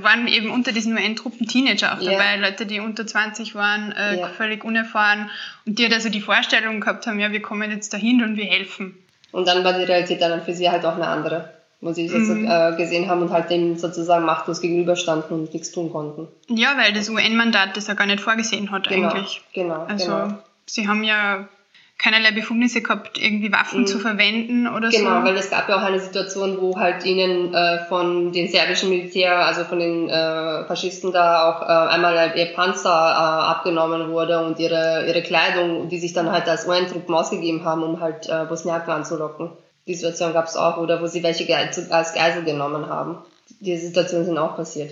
waren eben unter diesen UN-Truppen Teenager auch dabei, yeah. Leute, die unter 20 waren, äh, yeah. völlig unerfahren und die halt also die Vorstellung gehabt haben, ja, wir kommen jetzt dahin und wir helfen. Und dann war die Realität dann für sie halt auch eine andere, wo sie das mhm. äh, gesehen haben und halt dem sozusagen machtlos gegenüberstanden und nichts tun konnten. Ja, weil das UN-Mandat das ja gar nicht vorgesehen hat genau, eigentlich. Genau, also, genau. sie haben ja keinerlei Befugnisse gehabt, irgendwie Waffen mhm. zu verwenden oder genau, so. Genau, weil es gab ja auch eine Situation, wo halt ihnen äh, von den serbischen Militär, also von den äh, Faschisten da auch äh, einmal ihr Panzer äh, abgenommen wurde und ihre, ihre Kleidung, die sich dann halt als UN-Truppen ausgegeben haben, um halt äh, Bosniaken anzulocken. Die Situation gab es auch, oder wo sie welche als Geisel genommen haben. Diese Situationen sind auch passiert.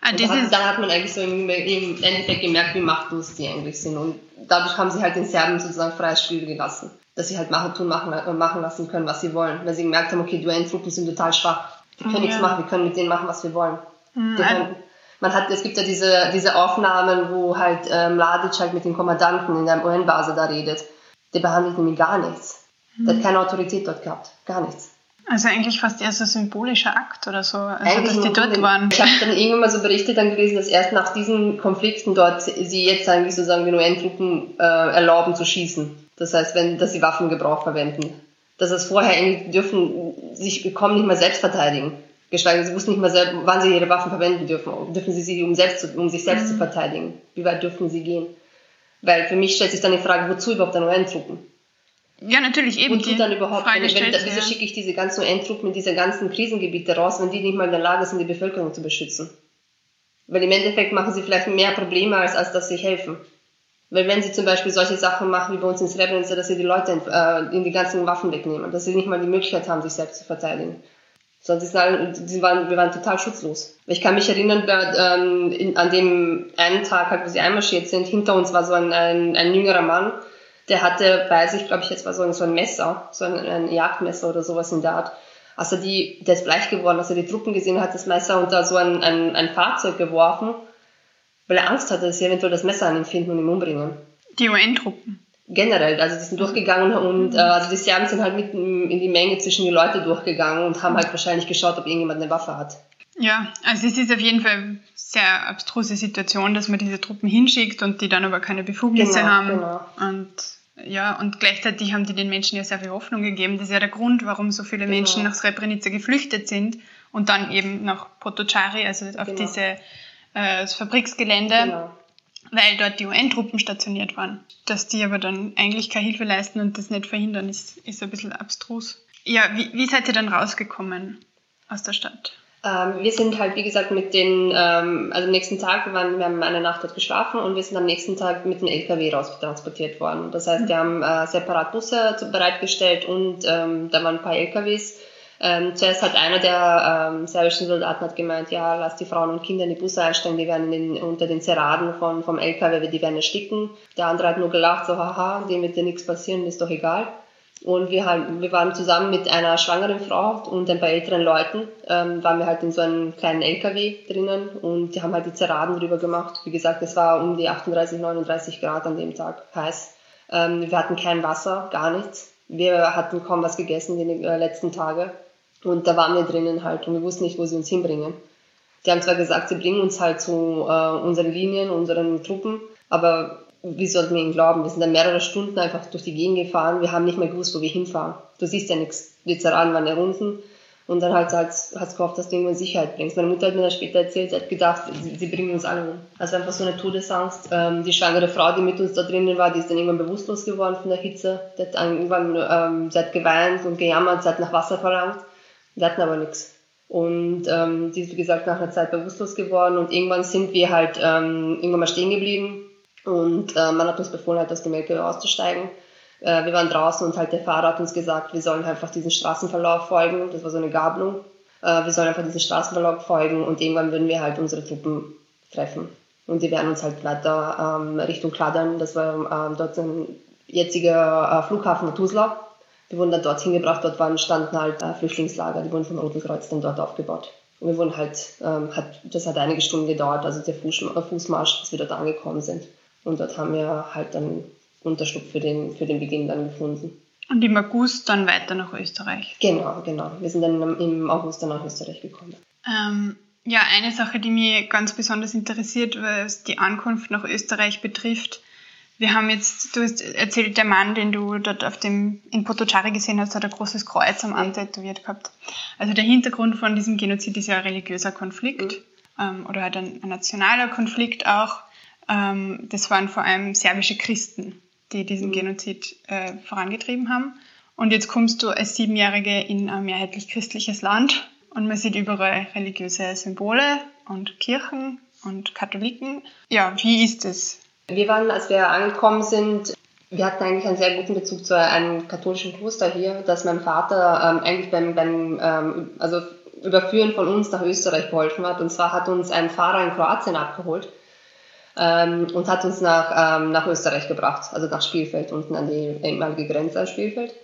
Ah, da, hat, da, hat, man eigentlich so im, im Endeffekt gemerkt, wie machtlos die eigentlich sind. Und dadurch haben sie halt den Serben sozusagen freies Spiel gelassen. Dass sie halt machen, tun, machen, äh, machen lassen können, was sie wollen. Weil sie gemerkt haben, okay, die UN-Truppen sind total schwach. Wir können ja. nichts machen, wir können mit denen machen, was wir wollen. Mhm. Können, man hat, es gibt ja diese, diese Aufnahmen, wo halt ähm, Ladic halt mit den Kommandanten in der UN-Base da redet. Der behandelt nämlich gar nichts. Mhm. Der hat keine Autorität dort gehabt. Gar nichts. Also eigentlich fast eher so ein symbolischer Akt oder so, also eigentlich dass die dort den, waren. Ich habe dann irgendwann mal so Berichte dann gelesen, dass erst nach diesen Konflikten dort sie jetzt eigentlich sozusagen den UN-Truppen äh, erlauben zu schießen. Das heißt, wenn, dass sie Waffengebrauch verwenden. Dass es vorher irgendwie dürfen, sich bekommen nicht mehr selbst verteidigen. Geschweige, sie wussten nicht mehr selbst, wann sie ihre Waffen verwenden dürfen. Dürfen sie sie, um, selbst, um sich selbst mhm. zu verteidigen? Wie weit dürfen sie gehen? Weil für mich stellt sich dann die Frage, wozu überhaupt dann UN-Truppen? Ja, natürlich eben. Wozu dann überhaupt? Wenn, wenn, wieso ja. schicke ich diese ganzen UN-Truppen in diese ganzen Krisengebiete raus, wenn die nicht mal in der Lage sind, die Bevölkerung zu beschützen? Weil im Endeffekt machen sie vielleicht mehr Probleme, als, als dass sie helfen. Weil wenn sie zum Beispiel solche Sachen machen wie bei uns in Srebrenica, dass sie die Leute äh, in die ganzen Waffen wegnehmen, dass sie nicht mal die Möglichkeit haben, sich selbst zu verteidigen. Sondern sie, sagen, sie waren, wir waren total schutzlos. Ich kann mich erinnern, ähm, in, an dem einen Tag, halt, wo sie einmarschiert sind, hinter uns war so ein, ein, ein jüngerer Mann, der hatte bei sich, glaube ich, jetzt war so ein, so ein Messer, so ein, ein Jagdmesser oder sowas in der Art. Als er die, der ist bleich geworden, als er die Truppen gesehen hat, das Messer unter so ein, ein, ein Fahrzeug geworfen, weil er Angst hatte, dass sie eventuell das Messer an ihm finden und ihn umbringen. Die UN-Truppen? Generell, also die sind durchgegangen und äh, also die Serben sind halt mitten in die Menge zwischen die Leute durchgegangen und haben halt wahrscheinlich geschaut, ob irgendjemand eine Waffe hat. Ja, also es ist auf jeden Fall eine sehr abstruse Situation, dass man diese Truppen hinschickt und die dann aber keine Befugnisse genau, haben. Genau. Und ja, und gleichzeitig haben die den Menschen ja sehr viel Hoffnung gegeben. Das ist ja der Grund, warum so viele genau. Menschen nach Srebrenica geflüchtet sind und dann eben nach Potocari, also auf genau. diese, äh, das Fabriksgelände, genau. weil dort die UN-Truppen stationiert waren. Dass die aber dann eigentlich keine Hilfe leisten und das nicht verhindern, ist, ist ein bisschen abstrus. Ja, wie, wie seid ihr dann rausgekommen aus der Stadt? Ähm, wir sind halt, wie gesagt, mit den, ähm, also am nächsten Tag, wir, waren, wir haben eine Nacht dort geschlafen und wir sind am nächsten Tag mit dem LKW raus transportiert worden. Das heißt, wir haben äh, separat Busse bereitgestellt und ähm, da waren ein paar LKWs. Ähm, zuerst hat einer der ähm, serbischen Soldaten hat gemeint, ja, lass die Frauen und Kinder in die Busse einsteigen, die werden in den, unter den Zeraden von, vom LKW, die werden ersticken. Der andere hat nur gelacht, so haha, dem wird dir nichts passieren, ist doch egal. Und wir, haben, wir waren zusammen mit einer schwangeren Frau und ein paar älteren Leuten, ähm, waren wir halt in so einem kleinen LKW drinnen und die haben halt die Zeraden drüber gemacht. Wie gesagt, es war um die 38, 39 Grad an dem Tag heiß. Ähm, wir hatten kein Wasser, gar nichts. Wir hatten kaum was gegessen die äh, letzten Tage. Und da waren wir drinnen halt und wir wussten nicht, wo sie uns hinbringen. Die haben zwar gesagt, sie bringen uns halt zu äh, unseren Linien, unseren Truppen, aber wie sollten wir ihnen glauben? Wir sind dann mehrere Stunden einfach durch die Gegend gefahren. Wir haben nicht mehr gewusst, wo wir hinfahren. Du siehst ja nichts. Die Zeraden waren ja unten. Und dann halt hast du gehofft, dass du irgendwo in Sicherheit bringst. Meine Mutter hat mir dann später erzählt, sie hat gedacht, sie, sie bringen uns alle um. Also einfach so eine Todesangst. Ähm, die schwangere Frau, die mit uns da drinnen war, die ist dann irgendwann bewusstlos geworden von der Hitze. Die hat irgendwann, ähm, sie hat geweint und gejammert, sie hat nach Wasser verlangt. Wir hatten aber nichts. Und ähm, die ist, wie gesagt, nach einer Zeit bewusstlos geworden. Und irgendwann sind wir halt ähm, irgendwann mal stehen geblieben und äh, man hat uns befohlen, halt aus dem LKW auszusteigen. Äh, wir waren draußen und halt der Fahrer hat uns gesagt, wir sollen einfach diesen Straßenverlauf folgen. Das war so eine Gabelung. Äh, wir sollen einfach diesen Straßenverlauf folgen und irgendwann würden wir halt unsere Truppen treffen. Und die werden uns halt weiter ähm, Richtung Kladern, das war ähm, dort ein jetziger äh, Flughafen Tuzla. Wir wurden dann dorthin gebracht, dort waren, standen halt äh, Flüchtlingslager, die wurden vom Roten Kreuz dann dort aufgebaut. Und wir wurden halt, ähm, hat, das hat einige Stunden gedauert, also der Fuß, Fußmarsch, bis wir dort angekommen sind. Und dort haben wir halt dann Unterschlupf für den, für den Beginn dann gefunden. Und im August dann weiter nach Österreich? Genau, genau. Wir sind dann im August dann nach Österreich gekommen. Ähm, ja, eine Sache, die mich ganz besonders interessiert, was die Ankunft nach Österreich betrifft. Wir haben jetzt, du hast erzählt, der Mann, den du dort auf dem, in Potocari gesehen hast, hat ein großes Kreuz am Arm tätowiert gehabt. Also der Hintergrund von diesem Genozid ist ja ein religiöser Konflikt mhm. ähm, oder halt ein, ein nationaler Konflikt auch. Ähm, das waren vor allem serbische Christen, die diesen mhm. Genozid äh, vorangetrieben haben. Und jetzt kommst du als Siebenjährige in ein mehrheitlich christliches Land und man sieht überall religiöse Symbole und Kirchen und Katholiken. Ja, wie ist es? Wir waren, als wir angekommen sind, wir hatten eigentlich einen sehr guten Bezug zu einem katholischen Kloster hier, dass mein Vater ähm, eigentlich beim, beim ähm, also Überführen von uns nach Österreich geholfen hat. Und zwar hat uns ein Fahrer in Kroatien abgeholt ähm, und hat uns nach, ähm, nach Österreich gebracht, also nach Spielfeld, unten an die ehemalige Grenze an Spielfeld.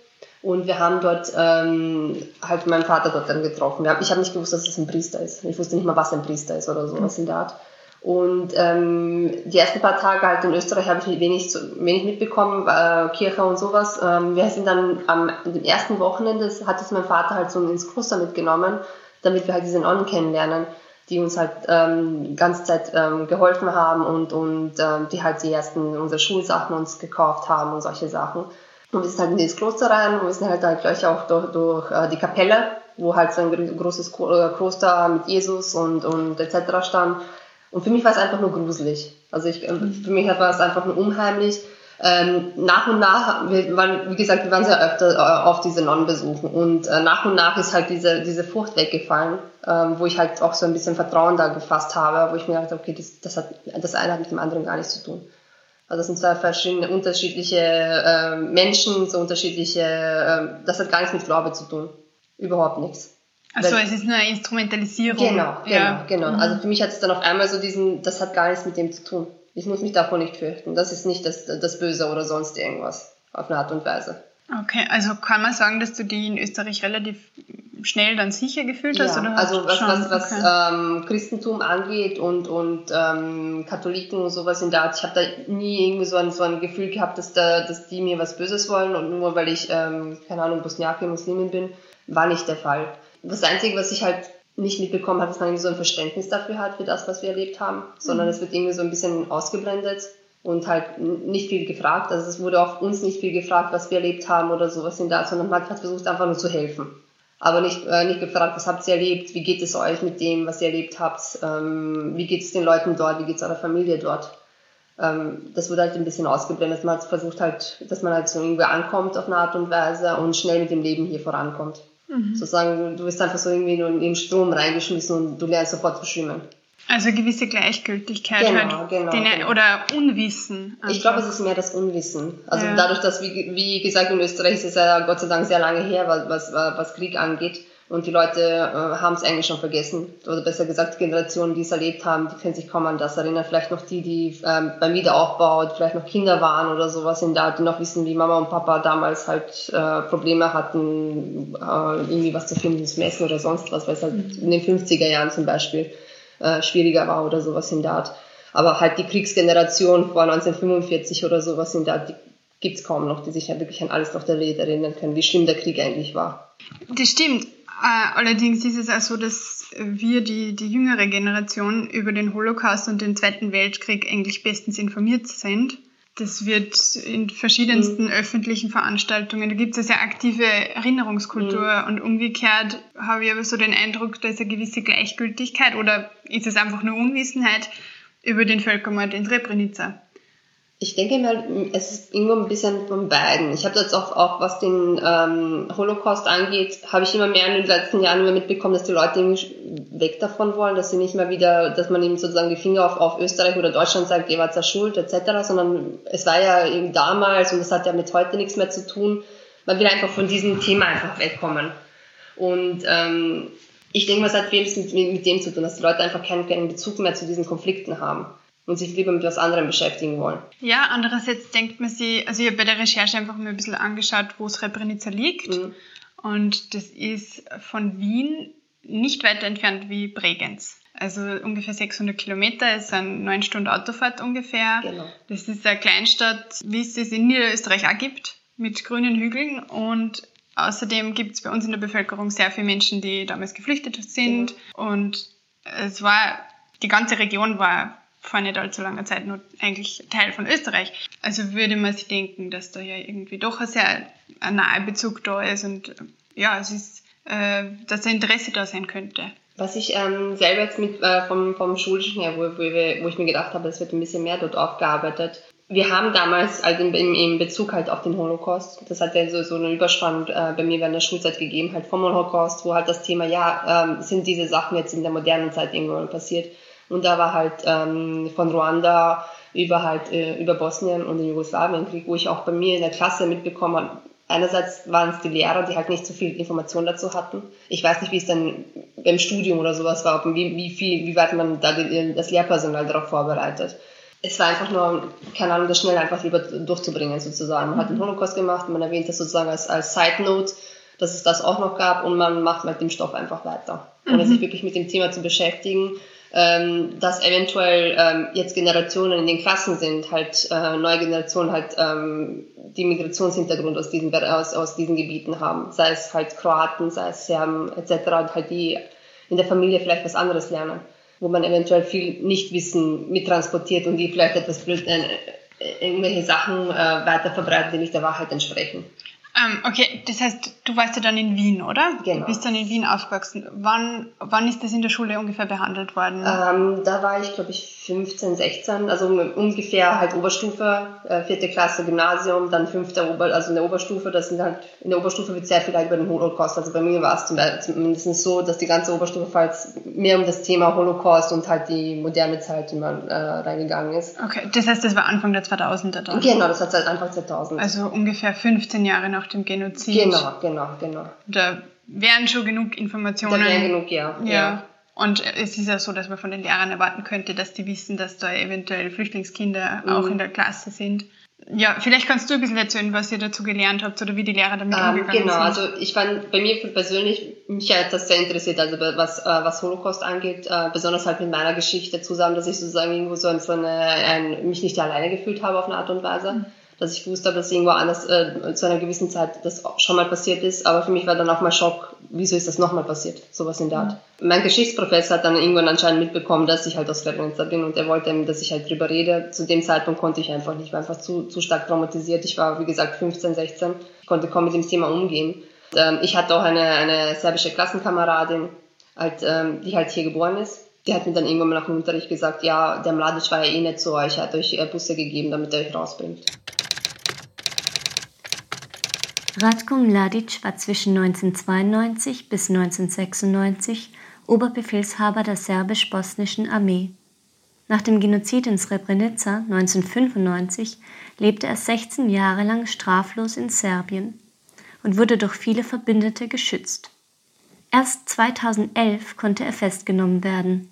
Und wir haben dort ähm, halt meinen Vater dort dann getroffen. Haben, ich habe nicht gewusst, dass es ein Priester ist. Ich wusste nicht mal, was ein Priester ist oder sowas mhm. in der Art. Und ähm, die ersten paar Tage halt in Österreich habe ich wenig, wenig mitbekommen, äh, Kirche und sowas. Ähm, wir sind dann am dem ersten Wochenende, hat es mein Vater halt so ins Kloster mitgenommen, damit wir halt diese Nonnen kennenlernen die uns halt ähm, ganze Zeit ähm, geholfen haben und, und ähm, die halt die ersten unsere Schulsachen uns gekauft haben und solche Sachen. Und wir sind halt in dieses Kloster rein und wir sind halt, halt gleich auch durch, durch äh, die Kapelle, wo halt so ein großes äh, Kloster mit Jesus und, und etc. stand. Und für mich war es einfach nur gruselig. Also ich, äh, für mich war es einfach nur unheimlich ähm, nach und nach, wir waren, wie gesagt, wir waren sehr öfter äh, auf diese Nonnen besuchen und äh, nach und nach ist halt diese, diese Furcht weggefallen, ähm, wo ich halt auch so ein bisschen Vertrauen da gefasst habe, wo ich mir dachte, okay, das, das, hat, das eine hat mit dem anderen gar nichts zu tun. Also das sind zwei verschiedene, unterschiedliche äh, Menschen, so unterschiedliche, äh, das hat gar nichts mit Glaube zu tun. Überhaupt nichts. Also es ist eine Instrumentalisierung. Genau, genau, ja. genau. Mhm. Also für mich hat es dann auf einmal so diesen, das hat gar nichts mit dem zu tun. Ich muss mich davor nicht fürchten. Das ist nicht das, das Böse oder sonst irgendwas auf eine Art und Weise. Okay, also kann man sagen, dass du die in Österreich relativ schnell dann sicher gefühlt hast? Ja, oder also was, was, was okay. ähm, Christentum angeht und, und ähm, Katholiken und sowas in der Art, ich habe da nie irgendwie so ein, so ein Gefühl gehabt, dass, da, dass die mir was Böses wollen und nur weil ich, ähm, keine Ahnung, Bosniake Muslimin bin, war nicht der Fall. Das Einzige, was ich halt nicht mitbekommen hat, dass man irgendwie so ein Verständnis dafür hat, für das, was wir erlebt haben, sondern mhm. es wird irgendwie so ein bisschen ausgeblendet und halt nicht viel gefragt. Also es wurde auch uns nicht viel gefragt, was wir erlebt haben oder sowas in der sondern man hat versucht einfach nur zu helfen. Aber nicht, äh, nicht gefragt, was habt ihr erlebt, wie geht es euch mit dem, was ihr erlebt habt, ähm, wie geht es den Leuten dort, wie geht es eurer Familie dort. Ähm, das wurde halt ein bisschen ausgeblendet. Man hat versucht halt, dass man halt so irgendwie ankommt auf eine Art und Weise und schnell mit dem Leben hier vorankommt. Mhm. Sozusagen, du bist einfach so irgendwie nur in den Strom reingeschmissen und du lernst sofort zu schwimmen. Also gewisse Gleichgültigkeit genau, halt, genau, den, genau. oder Unwissen. Ich glaube, es ist mehr das Unwissen. Also Ja. dadurch, dass, wie, wie gesagt, in Österreich ist es ja Gott sei Dank sehr lange her, was, was, was Krieg angeht. Und die Leute äh, haben es eigentlich schon vergessen. Oder besser gesagt, die Generationen, die es erlebt haben, die können sich kaum an das erinnern. Vielleicht noch die, die ähm, beim Wiederaufbau vielleicht noch Kinder waren oder sowas in der Art, die noch wissen, wie Mama und Papa damals halt äh, Probleme hatten, äh, irgendwie was zu finden, zum Essen oder sonst was, weil es halt in den 50er Jahren zum Beispiel äh, schwieriger war oder sowas in der Art. Aber halt die Kriegsgeneration vor 1945 oder sowas in der Art, die gibt's kaum noch, die sich ja wirklich an alles noch der Welt erinnern können, wie schlimm der Krieg eigentlich war. Das stimmt. Äh, Allerdings ist es auch so, dass wir, die, die jüngere Generation, über den Holocaust und den Zweiten Weltkrieg eigentlich bestens informiert sind. Das wird in verschiedensten öffentlichen Veranstaltungen, da gibt es eine sehr aktive Erinnerungskultur und umgekehrt habe ich aber so den Eindruck, da ist eine gewisse Gleichgültigkeit oder ist es einfach nur Unwissenheit über den Völkermord in Srebrenica. Ich denke mal, es ist irgendwo ein bisschen von beiden. Ich habe jetzt auch, auch was den ähm, Holocaust angeht, habe ich immer mehr in den letzten Jahren immer mitbekommen, dass die Leute weg davon wollen, dass sie nicht mehr wieder, dass man ihm sozusagen die Finger auf, auf Österreich oder Deutschland sagt, ihr wart ja schuld, etc., sondern es war ja eben damals und das hat ja mit heute nichts mehr zu tun. Man will einfach von diesem Thema einfach wegkommen. Und ähm, ich denke, was hat vieles mit, mit dem zu tun, dass die Leute einfach keinen, keinen Bezug mehr zu diesen Konflikten haben und sich lieber mit was anderem beschäftigen wollen. Ja, andererseits denkt man sich, also ich habe bei der Recherche einfach mal ein bisschen angeschaut, wo Srebrenica liegt. Mhm. Und das ist von Wien nicht weiter entfernt wie Bregenz. Also ungefähr 600 Kilometer, ist eine 9 Stunden Autofahrt ungefähr. Genau. Das ist eine Kleinstadt, wie es es in Niederösterreich auch gibt, mit grünen Hügeln. Und außerdem gibt es bei uns in der Bevölkerung sehr viele Menschen, die damals geflüchtet sind. Und es war, die ganze Region war vor nicht allzu langer Zeit nur eigentlich Teil von Österreich. Also würde man sich denken, dass da ja irgendwie doch ein sehr naher Bezug da ist und äh, ja, es ist, äh, dass da Interesse da sein könnte. Was ich ähm, selber jetzt mit äh, vom, vom Schulischen her, wo, wo, wo ich mir gedacht habe, es wird ein bisschen mehr dort aufgearbeitet. Wir haben damals, also in, in Bezug halt auf den Holocaust, das hat ja so, so einen Überspann äh, bei mir während der Schulzeit gegeben, halt vom Holocaust, wo halt das Thema, ja, ähm, sind diese Sachen jetzt in der modernen Zeit irgendwann passiert. Und da war halt ähm, von Ruanda über halt äh, über Bosnien und den Jugoslawienkrieg, wo ich auch bei mir in der Klasse mitbekommen habe, einerseits waren es die Lehrer, die halt nicht so viel Information dazu hatten. Ich weiß nicht, wie es dann beim Studium oder sowas war, ob, wie, wie viel, wie weit man da die, das Lehrpersonal darauf vorbereitet. Es war einfach nur, keine Ahnung, das schnell einfach lieber durchzubringen sozusagen. Man hat den Holocaust gemacht, man erwähnt das sozusagen als, als Side Note, dass es das auch noch gab und man macht mit dem Stoff einfach weiter, ohne sich wirklich mit dem Thema zu beschäftigen ähm, dass eventuell ähm, jetzt Generationen in den Klassen sind, halt äh, neue Generationen halt ähm, die Migrationshintergrund aus diesen, aus, aus diesen Gebieten haben, sei es halt Kroaten, sei es Serben etc., und halt die in der Familie vielleicht was anderes lernen, wo man eventuell viel Nichtwissen mittransportiert und die vielleicht etwas blöd, äh, irgendwelche Sachen äh, weiter verbreiten, die nicht der Wahrheit entsprechen. Ähm, okay, das heißt, du warst ja dann in Wien, oder? Genau. Du bist dann in Wien aufgewachsen. Wann, wann ist das in der Schule ungefähr behandelt worden? Ähm, da war ich, glaube ich, 15, 16, also ungefähr halt Oberstufe, äh, vierte Klasse Gymnasium, dann fünfte Ober, also in der Oberstufe, das sind halt, in der Oberstufe wird sehr viel halt über den Holocaust, also bei mir war es zum- zumindest so, dass die ganze Oberstufe halt mehr um das Thema Holocaust und halt die moderne Zeit immer äh, reingegangen ist. okay, das heißt, das war Anfang der 2000er dann. Genau, das hat seit Anfang 2000. Also ungefähr 15 Jahre nach dem Genozid. genau, genau, genau. Da wären schon genug Informationen. Da wäre genug, ja. Ja. Und es ist ja so, dass man von den Lehrern erwarten könnte, dass die wissen, dass da eventuell Flüchtlingskinder Mhm. auch in der Klasse sind. Ja, vielleicht kannst du ein bisschen erzählen, was ihr dazu gelernt habt oder wie die Lehrer damit Ähm, umgegangen genau, sind. also ich fand bei mir persönlich, mich hat das sehr interessiert, also was, äh, was Holocaust angeht, äh, besonders halt mit meiner Geschichte zusammen, dass ich sozusagen irgendwo so, so eine, ein, mich nicht alleine gefühlt habe auf eine Art und Weise. Mhm. Dass ich gewusst habe, dass irgendwo anders äh, zu einer gewissen Zeit das schon mal passiert ist, aber für mich war dann auch mal Schock, wieso ist das nochmal passiert, sowas in der Art. Mein Geschichtsprofessor hat dann irgendwann anscheinend mitbekommen, dass ich halt aus Srebrenica bin und er wollte, dass ich halt drüber rede. Zu dem Zeitpunkt konnte ich einfach nicht, ich war einfach zu, zu stark traumatisiert. Ich war, wie gesagt, 15, 16, ich konnte kaum mit dem Thema umgehen. Und, ähm, ich hatte auch eine, eine serbische Klassenkameradin, halt, ähm, die halt hier geboren ist. Die hat mir dann irgendwann mal nach dem Unterricht gesagt, ja, der Mladic war ja eh nicht zu euch, er hat euch äh, Busse gegeben, damit er euch rausbringt. Ratko Mladic war zwischen 1992 bis 1996 Oberbefehlshaber der serbisch-bosnischen Armee. Nach dem Genozid in Srebrenica 1995 lebte er 16 Jahre lang straflos in Serbien und wurde durch viele Verbündete geschützt. Erst 2011 konnte er festgenommen werden.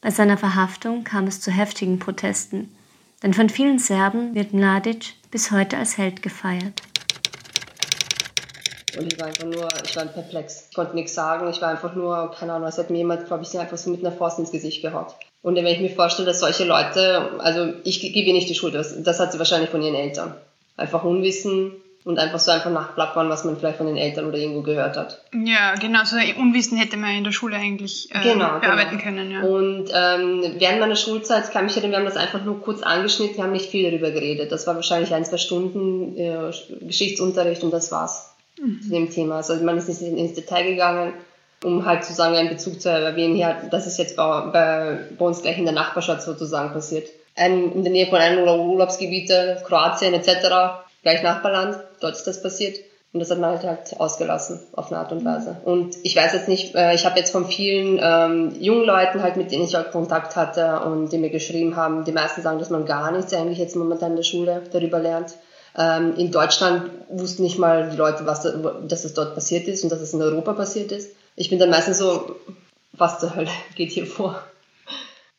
Bei seiner Verhaftung kam es zu heftigen Protesten, denn von vielen Serben wird Mladic bis heute als Held gefeiert. Und ich war einfach nur, ich war perplex. Ich konnte nichts sagen. Ich war einfach nur, keine Ahnung, es hat mir jemand, glaube ich, einfach so mit einer Faust ins Gesicht gehaut. Und wenn ich mir vorstelle, dass solche Leute, also ich gebe ihr nicht die Schuld, das, das hat sie wahrscheinlich von ihren Eltern. Einfach Unwissen und einfach so einfach nachplappern, was man vielleicht von den Eltern oder irgendwo gehört hat. Ja, genau, so Unwissen hätte man in der Schule eigentlich äh, genau, bearbeiten genau. können. Ja. Und ähm, während meiner Schulzeit kann ich erinnern, wir haben das einfach nur kurz angeschnitten, wir haben nicht viel darüber geredet. Das war wahrscheinlich ein, zwei Stunden äh, Geschichtsunterricht und das war's mhm. zu dem Thema. Also man ist nicht ins Detail gegangen um halt sozusagen einen Bezug zu erwähnen, hier, das ist jetzt bei, bei, bei uns gleich in der Nachbarschaft sozusagen passiert. Ein, in der Nähe von einem Urlaubsgebiete, Kroatien etc., gleich Nachbarland, dort ist das passiert. Und das hat man halt, halt ausgelassen auf eine Art und Weise. Und ich weiß jetzt nicht, äh, ich habe jetzt von vielen ähm, jungen Leuten halt, mit denen ich auch Kontakt hatte und die mir geschrieben haben, die meisten sagen, dass man gar nichts eigentlich jetzt momentan in der Schule darüber lernt. Ähm, in Deutschland wussten nicht mal die Leute, was da, dass es dort passiert ist und dass es in Europa passiert ist ich bin dann meistens so, was zur Hölle geht hier vor?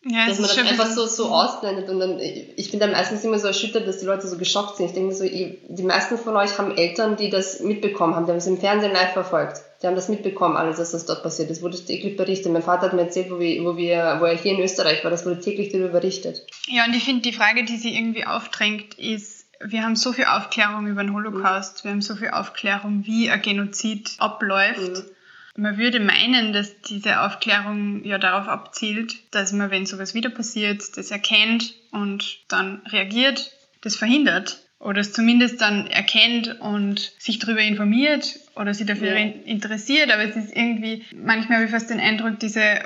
Ja, dass man das einfach so, so ausblendet und dann, ich bin dann meistens immer so erschüttert, dass die Leute so geschockt sind. Ich denke so, die meisten von euch haben Eltern, die das mitbekommen haben, die haben es im Fernsehen live verfolgt. Die haben das mitbekommen, alles, was das dort passiert ist. Wurde täglich berichtet. Mein Vater hat mir erzählt, wo, wir, wo, wir, wo er hier in Österreich war, das wurde täglich darüber berichtet. Ja, und ich finde, die Frage, die sie irgendwie aufdrängt, ist, wir haben so viel Aufklärung über den Holocaust, mhm. wir haben so viel Aufklärung, wie ein Genozid abläuft. Mhm man würde meinen, dass diese Aufklärung ja darauf abzielt, dass man, wenn sowas wieder passiert, das erkennt und dann reagiert, das verhindert oder es zumindest dann erkennt und sich darüber informiert oder sich dafür ja. interessiert. Aber es ist irgendwie, manchmal habe ich fast den Eindruck, diese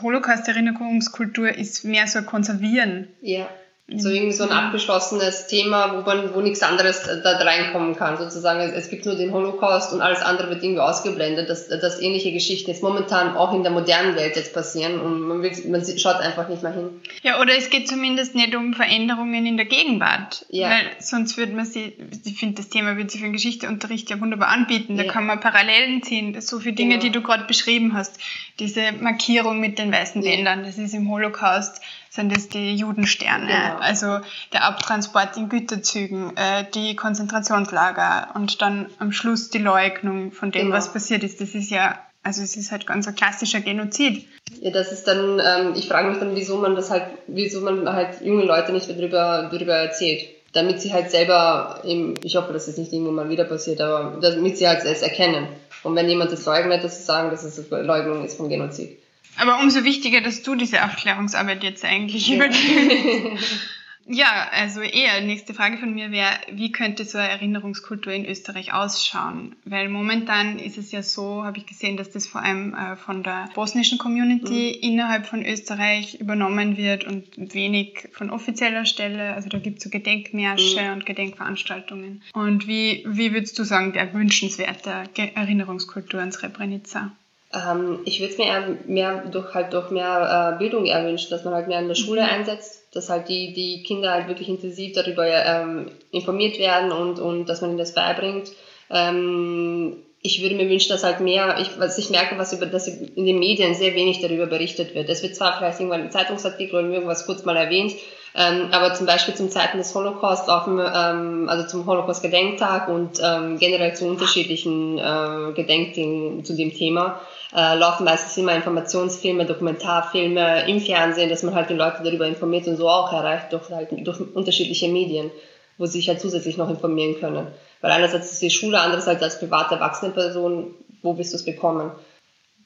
Holocaust-Erinnerungskultur ist mehr so ein Konservieren. Ja. So irgendwie so ein abgeschlossenes Thema, wo man, wo nichts anderes da reinkommen kann, sozusagen. Es, es gibt nur den Holocaust und alles andere wird irgendwie ausgeblendet, dass, dass ähnliche Geschichten jetzt momentan auch in der modernen Welt jetzt passieren und man, will, man schaut einfach nicht mehr hin. Ja, oder es geht zumindest nicht um Veränderungen in der Gegenwart. Ja. Weil sonst würde man sie, ich finde, das Thema würde sich für den Geschichteunterricht ja wunderbar anbieten. Da ja. kann man Parallelen ziehen. So viele Dinge, genau. die du gerade beschrieben hast. Diese Markierung mit den weißen ja. Ländern, das ist im Holocaust sind es die Judensterne, genau. also der Abtransport in Güterzügen, äh, die Konzentrationslager und dann am Schluss die Leugnung von dem, genau. was passiert ist. Das ist ja, also es ist halt ganz ein klassischer Genozid. Ja, das ist dann, ähm, ich frage mich dann, wieso man das halt, wieso man halt junge Leute nicht darüber, darüber erzählt. Damit sie halt selber, eben, ich hoffe, dass das nicht irgendwann mal wieder passiert, aber damit sie halt es erkennen. Und wenn jemand das leugnet, dass sie sagen, dass es Leugnung ist vom Genozid. Aber umso wichtiger, dass du diese Aufklärungsarbeit jetzt eigentlich ja. übernimmst. Ja, also eher, nächste Frage von mir wäre, wie könnte so eine Erinnerungskultur in Österreich ausschauen? Weil momentan ist es ja so, habe ich gesehen, dass das vor allem äh, von der bosnischen Community mhm. innerhalb von Österreich übernommen wird und wenig von offizieller Stelle. Also da gibt es so Gedenkmärsche mhm. und Gedenkveranstaltungen. Und wie, wie würdest du sagen, der wünschenswerte Erinnerungskultur in Srebrenica? Ähm, ich würde es mir eher mehr durch halt durch mehr äh, Bildung eher wünschen, dass man halt mehr in der Schule mhm. einsetzt, dass halt die, die Kinder halt wirklich intensiv darüber ähm, informiert werden und, und dass man ihnen das beibringt. Ähm, ich würde mir wünschen, dass halt mehr, ich, was ich merke, was über, dass in den Medien sehr wenig darüber berichtet wird. Es wird zwar vielleicht irgendwann im Zeitungsartikel oder irgendwas kurz mal erwähnt, ähm, aber zum Beispiel zum Zeiten des Holocaust laufen, ähm, also zum Holocaust-Gedenktag und ähm, generell zu unterschiedlichen äh, Gedenkdingen zu dem Thema, äh, laufen meistens immer Informationsfilme, Dokumentarfilme im Fernsehen, dass man halt die Leute darüber informiert und so auch erreicht durch, halt, durch unterschiedliche Medien, wo sie sich halt zusätzlich noch informieren können. Weil einerseits ist die Schule, andererseits als private erwachsene Person, wo wirst du es bekommen?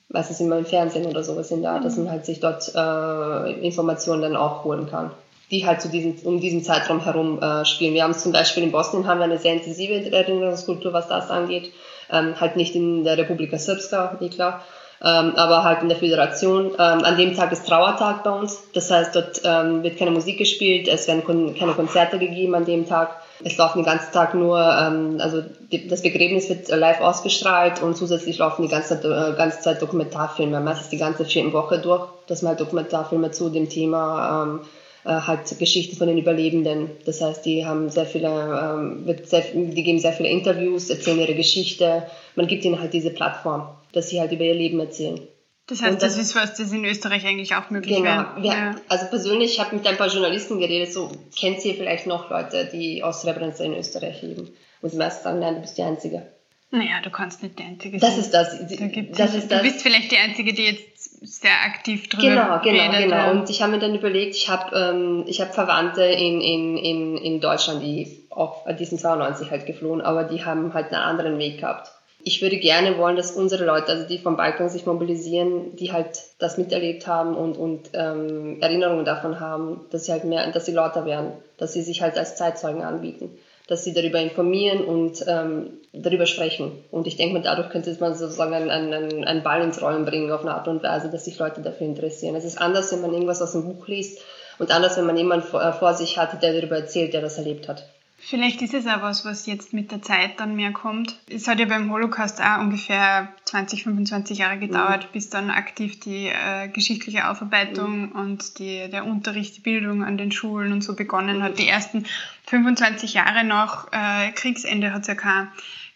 Meistens immer im Fernsehen oder sowas in der Art, dass man halt sich dort äh, Informationen dann auch holen kann die halt zu diesem, um diesen Zeitraum herum äh, spielen. Wir haben zum Beispiel in Bosnien haben wir eine sehr intensive Erinnerungskultur, was das angeht. Ähm, halt nicht in der Republika Srpska, eh klar, ähm, aber halt in der Föderation. Ähm, an dem Tag ist Trauertag bei uns. Das heißt, dort ähm, wird keine Musik gespielt, es werden kon keine Konzerte gegeben an dem Tag. Es laufen den ganzen Tag nur, ähm, also die, das Begräbnis wird live ausgestrahlt und zusätzlich laufen die ganze, äh, ganze Zeit Dokumentarfilme, meistens die ganze Woche durch, dass man halt Dokumentarfilme zu dem Thema ähm, äh, halt Geschichten von den Überlebenden. Das heißt, die haben sehr viele, ähm, sehr, die geben sehr viele Interviews, erzählen ihre Geschichte. Man gibt ihnen halt diese Plattform, dass sie halt über ihr Leben erzählen. Das heißt, das, das, ist was, das in Österreich eigentlich auch möglich genau. wäre. Ja. ja. Also persönlich habe ich mit ein paar Journalisten geredet, so kennt ihr vielleicht noch Leute, die aus Srebrenica in Österreich leben? Und sie meisten sagen, nein, du bist die Einzige. Naja, du kannst nicht die Einzige sein. Das ist das. Da das ist du das. bist vielleicht die Einzige, die jetzt sehr aktiv drüber Genau, genau, redet, genau. Und ich habe mir dann überlegt, ich habe ähm, hab Verwandte in, in, in, in Deutschland, die auch diesen 92 halt geflohen, aber die haben halt einen anderen Weg gehabt. Ich würde gerne wollen, dass unsere Leute, also die vom Balkan sich mobilisieren, die halt das miterlebt haben und, und ähm, Erinnerungen davon haben, dass sie halt mehr, dass sie lauter werden, dass sie sich halt als Zeitzeugen anbieten, dass sie darüber informieren und ähm, darüber sprechen. Und ich denke mal, dadurch könnte man sozusagen einen, einen, einen Ball ins Rollen bringen auf eine Art und Weise, dass sich Leute dafür interessieren. Es ist anders, wenn man irgendwas aus dem Buch liest und anders, wenn man jemanden vor, äh, vor sich hat, der darüber erzählt, der das erlebt hat. Vielleicht ist es auch was, was jetzt mit der Zeit dann mehr kommt. Es hat ja beim Holocaust auch ungefähr 20, 25 Jahre gedauert, mhm. bis dann aktiv die äh, geschichtliche Aufarbeitung mhm. und die, der Unterricht, die Bildung an den Schulen und so begonnen hat. Die ersten 25 Jahre nach äh, Kriegsende hat es ja kein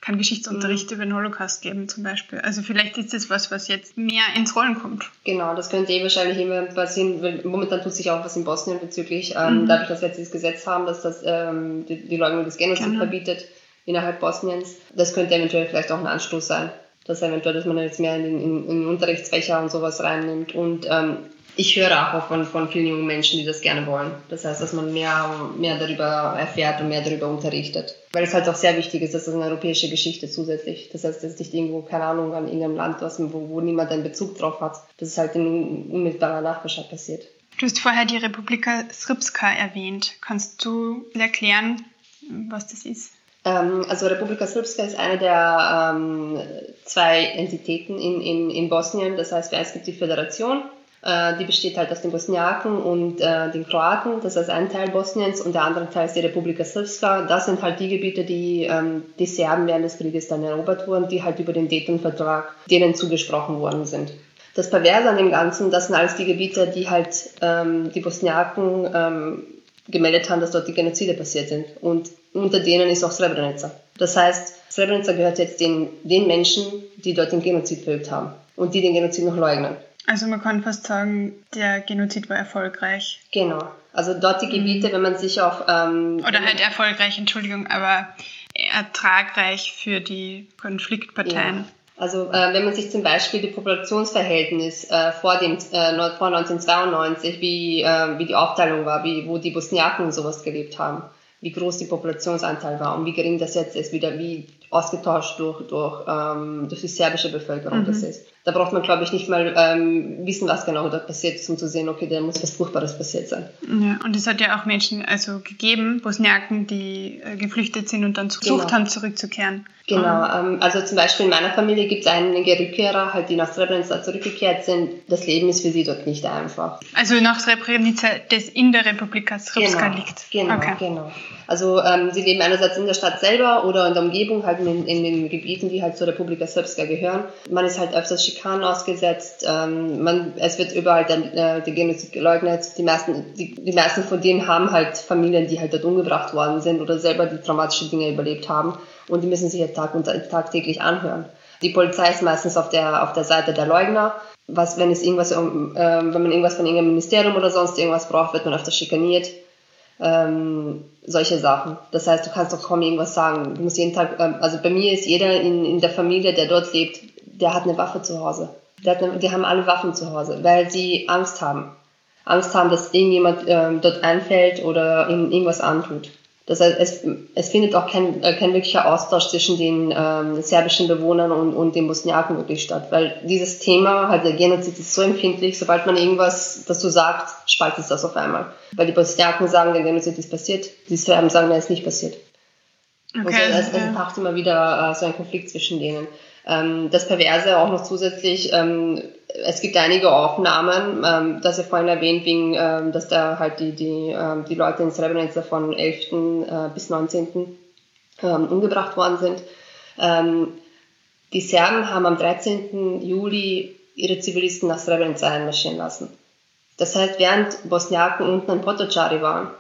kann Geschichtsunterricht mhm. über den Holocaust geben zum Beispiel. Also vielleicht ist das was, was jetzt mehr ins Rollen kommt. Genau, das könnte eh wahrscheinlich immer passieren, weil momentan tut sich auch was in Bosnien bezüglich, ähm, mhm. dadurch, dass wir jetzt dieses Gesetz haben, dass das ähm, die, die Leugnung des Genozid genau. verbietet innerhalb Bosniens. Das könnte eventuell vielleicht auch ein Anstoß sein, dass eventuell, dass man jetzt mehr in, in, in Unterrichtsfächer und sowas reinnimmt und ähm, ich höre auch von, von vielen jungen Menschen, die das gerne wollen. Das heißt, dass man mehr, mehr darüber erfährt und mehr darüber unterrichtet. Weil es halt auch sehr wichtig ist, dass es eine europäische Geschichte zusätzlich. Das heißt, dass nicht irgendwo, keine Ahnung, an irgendeinem Land, was, wo, wo niemand einen Bezug drauf hat, dass es halt in unmittelbarer Nachbarschaft passiert. Du hast vorher die Republika Srpska erwähnt. Kannst du erklären, was das ist? Ähm, also Republika Srpska ist eine der ähm, zwei Entitäten in, in, in Bosnien. Das heißt, es gibt die Föderation die besteht halt aus den Bosniaken und äh, den Kroaten, das ist ein Teil Bosniens und der andere Teil ist die Republika Srpska. Das sind halt die Gebiete, die ähm, die Serben während des Krieges dann erobert wurden, die halt über den Dayton-Vertrag denen zugesprochen worden sind. Das Perverse an dem Ganzen, das sind alles die Gebiete, die halt ähm, die Bosniaken ähm, gemeldet haben, dass dort die Genozide passiert sind. Und unter denen ist auch Srebrenica. Das heißt, Srebrenica gehört jetzt den, den Menschen, die dort den Genozid verübt haben und die den Genozid noch leugnen. Also man kann fast sagen, der Genozid war erfolgreich. Genau. Also dort die Gebiete, mhm. wenn man sich auf... Ähm, Oder halt erfolgreich, Entschuldigung, aber ertragreich für die Konfliktparteien. Ja. Also äh, wenn man sich zum Beispiel die Populationsverhältnis äh, vor, dem, äh, vor 1992, wie, äh, wie die Aufteilung war, wie, wo die Bosniaken und sowas gelebt haben, wie groß die Populationsanteil war und wie gering das jetzt ist, wieder wie ausgetauscht durch, durch, ähm, durch die serbische Bevölkerung mhm. das ist. Da braucht man, glaube ich, nicht mal ähm, wissen, was genau dort passiert ist, um zu sehen, okay, da muss was Furchtbares passiert sein. Ja, und es hat ja auch Menschen also gegeben, Bosniaken, die äh, geflüchtet sind und dann versucht genau. haben, zurückzukehren. Genau, ähm, also zum Beispiel in meiner Familie gibt es einige Rückkehrer, halt, die nach Srebrenica zurückgekehrt sind. Das Leben ist für sie dort nicht einfach. Also nach Srebrenica, das in der Republika Srpska genau, liegt. Genau, okay. genau. Also ähm, sie leben einerseits in der Stadt selber oder in der Umgebung, halt in, in den Gebieten, die halt zur Republika Srpska gehören. Man ist halt öfters Schikanen ausgesetzt, ähm, man, es wird überall der, äh, der Genozid geleugnet. Die meisten, die, die meisten von denen haben halt Familien, die halt dort umgebracht worden sind oder selber die traumatischen Dinge überlebt haben und die müssen sich jetzt Tag und tagtäglich anhören. Die Polizei ist meistens auf der, auf der Seite der Leugner. Was, wenn es irgendwas, ähm, wenn man irgendwas von irgendeinem Ministerium oder sonst irgendwas braucht, wird man öfter schikaniert ähm, solche Sachen. Das heißt, du kannst doch kaum irgendwas sagen. Du musst jeden Tag, ähm, also bei mir ist jeder in, in der Familie, der dort lebt, der hat eine Waffe zu Hause. Der eine, die haben alle Waffen zu Hause, weil sie Angst haben. Angst haben, dass irgendjemand ähm, dort einfällt oder ihnen irgendwas antut. Das heißt, es, es findet auch kein, äh, kein wirklicher Austausch zwischen den ähm, serbischen Bewohnern und, und den Bosniaken wirklich statt, weil dieses Thema, halt der Genozid ist so empfindlich, sobald man irgendwas dazu sagt, spaltet es das auf einmal. Weil die Bosniaken sagen, der Genozid ist passiert, die Serben sagen, er ist nicht passiert. Okay, also es, ja. entfacht immer wieder äh, so ein Konflikt zwischen denen. Ähm, das Perverse auch noch zusätzlich, ähm, es gibt einige Aufnahmen, ähm, das ja vorhin erwähnt, wegen, ähm, dass da halt die, die, ähm, die Leute in Srebrenica von 11. Äh, bis 19. Ähm, umgebracht worden sind. Ähm, die Serben haben am 13. Juli ihre Zivilisten nach Srebrenica einmarschieren lassen. Das heißt, während Bosniaken unten in Potocari waren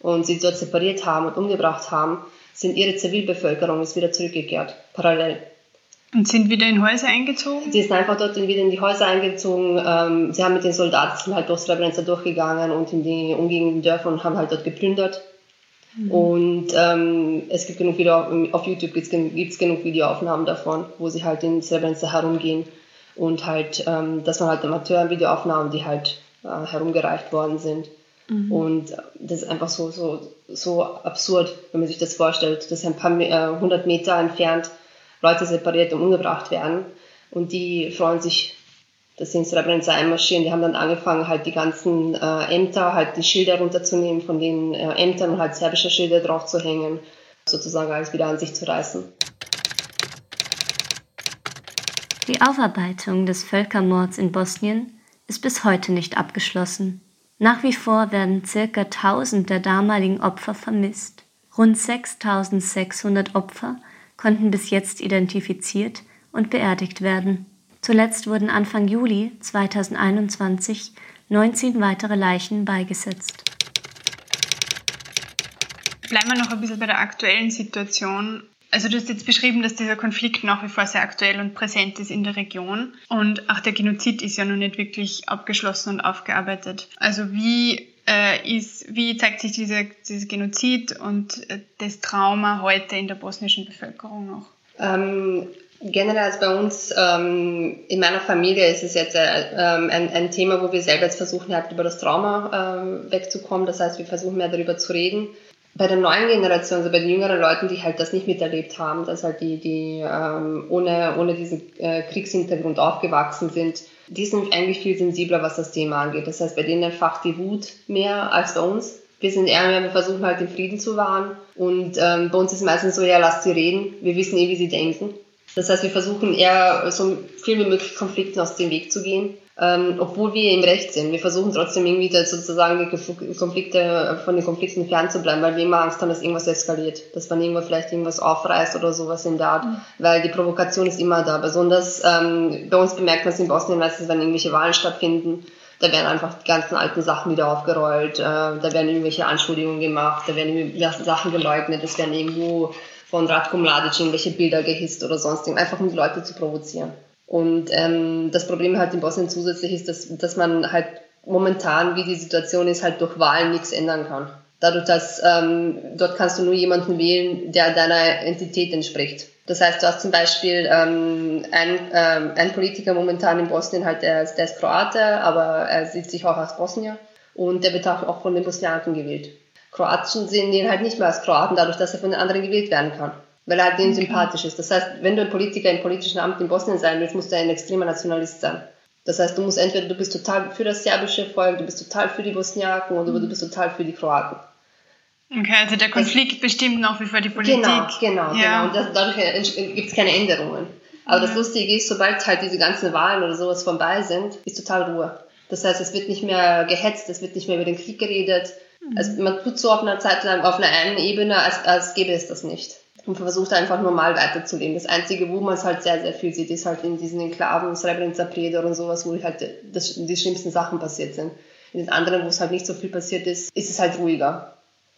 und sie dort separiert haben und umgebracht haben, sind ihre Zivilbevölkerung ist wieder zurückgekehrt, parallel. Und sind wieder in Häuser eingezogen? Sie sind einfach dort wieder in die Häuser eingezogen. Ähm, sie haben mit den Soldaten halt durch Srebrenica durchgegangen und in die umliegenden Dörfer und haben halt dort geplündert. Mhm. Und ähm, es gibt genug Video, auf YouTube gibt es genug Videoaufnahmen davon, wo sie halt in Srebrenica herumgehen und halt, ähm, das waren halt Amateur-Videoaufnahmen, die halt äh, herumgereicht worden sind. Mhm. Und das ist einfach so, so, so absurd, wenn man sich das vorstellt, dass ein paar äh, hundert Meter entfernt Leute separiert und umgebracht werden. Und die freuen sich, dass sie in Srebrenica einmarschieren. Die haben dann angefangen, halt die ganzen äh, Ämter, halt die Schilder runterzunehmen von den äh, Ämtern und halt serbische Schilder drauf zu hängen, sozusagen alles wieder an sich zu reißen. Die Aufarbeitung des Völkermords in Bosnien ist bis heute nicht abgeschlossen. Nach wie vor werden circa 1000 der damaligen Opfer vermisst. Rund 6600 Opfer konnten bis jetzt identifiziert und beerdigt werden. Zuletzt wurden Anfang Juli 2021 19 weitere Leichen beigesetzt. Bleiben wir noch ein bisschen bei der aktuellen Situation. Also du hast jetzt beschrieben, dass dieser Konflikt nach wie vor sehr aktuell und präsent ist in der Region. Und auch der Genozid ist ja noch nicht wirklich abgeschlossen und aufgearbeitet. Also wie, äh, ist, wie zeigt sich diese, dieses Genozid und äh, das Trauma heute in der bosnischen Bevölkerung noch? Ähm, generell als bei uns ähm, in meiner Familie ist es jetzt äh, ähm, ein, ein, Thema, wo wir selber jetzt versuchen, halt über das Trauma ähm, wegzukommen. Das heißt, wir versuchen mehr darüber zu reden bei der neuen Generation, also bei den jüngeren Leuten, die halt das nicht miterlebt haben, dass halt die, die ähm, ohne, ohne diesen äh, Kriegshintergrund aufgewachsen sind, die sind eigentlich viel sensibler, was das Thema angeht. Das heißt, bei denen entfacht die Wut mehr als bei uns. Wir sind eher mehr, wir versuchen halt den Frieden zu wahren. Und ähm, bei uns ist meistens so, ja, lasst sie reden. Wir wissen eh, wie sie denken. Das heißt, wir versuchen eher so viel wie möglich Konflikten aus dem Weg zu gehen ähm, obwohl wir im Recht sind. Wir versuchen trotzdem irgendwie sozusagen die Konflikte, von den Konflikten fernzubleiben, weil wir immer Angst haben, dass irgendwas eskaliert, dass man irgendwo vielleicht irgendwas aufreißt oder sowas in der Art, mhm. weil die Provokation ist immer da. Besonders ähm, bei uns bemerkt man es in Bosnien meistens, wenn irgendwelche Wahlen stattfinden, da werden einfach die ganzen alten Sachen wieder aufgerollt, äh, da werden irgendwelche Anschuldigungen gemacht, da werden Sachen geleugnet, es werden irgendwo von Ratko Mladic irgendwelche Bilder gehisst oder sonst irgendwas, einfach um die Leute zu provozieren. Und ähm, das Problem halt in Bosnien zusätzlich ist, dass, dass man halt momentan, wie die Situation ist, halt durch Wahlen nichts ändern kann. Dadurch, dass ähm, dort kannst du nur jemanden wählen, der deiner Entität entspricht. Das heißt, du hast zum Beispiel ähm, ein, ähm, ein Politiker momentan in Bosnien, halt, der, der ist Kroate, aber er sieht sich auch als Bosnier und der wird auch von den Bosniaken gewählt. Kroaten sehen den halt nicht mehr als Kroaten, dadurch, dass er von den anderen gewählt werden kann weil er halt denen okay. sympathisch ist. Das heißt, wenn du ein Politiker im politischen Amt in Bosnien sein willst, musst du ein extremer Nationalist sein. Das heißt, du musst entweder, du bist total für das serbische Volk, du bist total für die Bosniaken oder du bist total für die Kroaten. Okay, also der Konflikt das, bestimmt noch wie für die Politik. Genau, genau, ja. genau. Und das, dadurch gibt es keine Änderungen. Aber ja. das Lustige ist, sobald halt diese ganzen Wahlen oder sowas vorbei sind, ist total Ruhe. Das heißt, es wird nicht mehr gehetzt, es wird nicht mehr über den Krieg geredet. Mhm. Also man tut so auf einer Zeit lang auf einer einen Ebene, als, als gäbe es das nicht und versucht einfach normal weiterzuleben. Das Einzige, wo man es halt sehr, sehr viel sieht, ist halt in diesen Enklaven, Srebrenica, Preder und sowas, wo halt das, die schlimmsten Sachen passiert sind. In den anderen, wo es halt nicht so viel passiert ist, ist es halt ruhiger.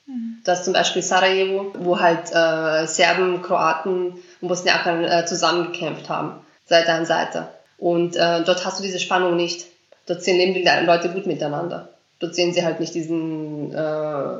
Mhm. Das ist zum Beispiel Sarajevo, wo halt äh, Serben, Kroaten und Bosniaken äh, zusammengekämpft haben, Seite an Seite. Und äh, dort hast du diese Spannung nicht. Dort sehen leben die Leute gut miteinander. Dort sehen sie halt nicht diesen äh,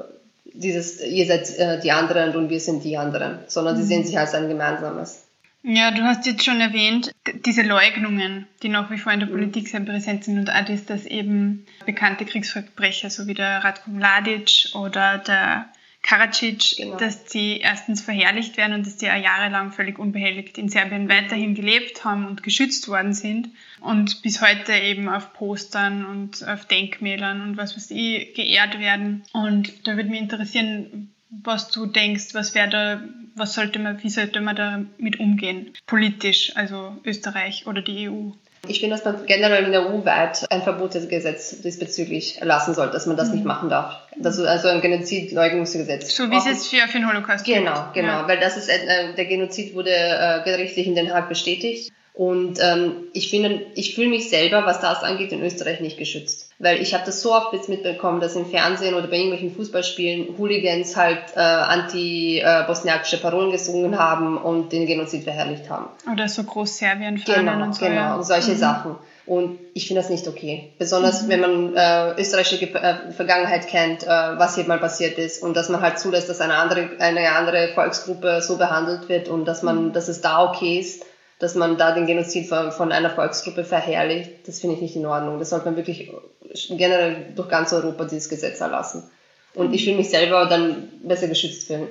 dieses, ihr seid äh, die anderen und wir sind die anderen, sondern sie mhm. sehen sich als ein gemeinsames. Ja, du hast jetzt schon erwähnt, diese Leugnungen, die nach wie vor in der mhm. Politik sehr präsent sind und auch das, dass eben bekannte Kriegsverbrecher, so wie der Ratko Mladic oder der Karadzic, genau. dass sie erstens verherrlicht werden und dass die jahrelang völlig unbehelligt in Serbien weiterhin gelebt haben und geschützt worden sind und bis heute eben auf Postern und auf Denkmälern und was weiß ich geehrt werden. Und da würde mich interessieren, was du denkst, was wäre da, was sollte man, wie sollte man damit umgehen, politisch, also Österreich oder die EU? Ich finde, dass man generell in der EU weit ein Verbotsgesetz diesbezüglich erlassen sollte, dass man das mhm. nicht machen darf. Das ist also ein Genozidleugnungsgesetz. So wie es jetzt für den Holocaust Genau, gibt. genau, ja. weil das ist, äh, der Genozid wurde äh, gerichtlich in Den Haag bestätigt. Und ähm, ich finde, ich fühle mich selber, was das angeht, in Österreich nicht geschützt. Weil ich habe das so oft jetzt mitbekommen, dass im Fernsehen oder bei irgendwelchen Fußballspielen Hooligans halt äh, anti-bosniakische Parolen gesungen haben und den Genozid verherrlicht haben. Oder so Großserbien genau, und so. Genau, ja. und solche mhm. Sachen. Und ich finde das nicht okay. Besonders mhm. wenn man äh, österreichische äh, Vergangenheit kennt, äh, was hier mal passiert ist und dass man halt zulässt, dass eine andere, eine andere Volksgruppe so behandelt wird und dass man, mhm. dass es da okay ist dass man da den Genozid von, von einer Volksgruppe verherrlicht, das finde ich nicht in Ordnung. Das sollte man wirklich generell durch ganz Europa dieses Gesetz erlassen. Und ich will mich selber dann besser geschützt fühlen.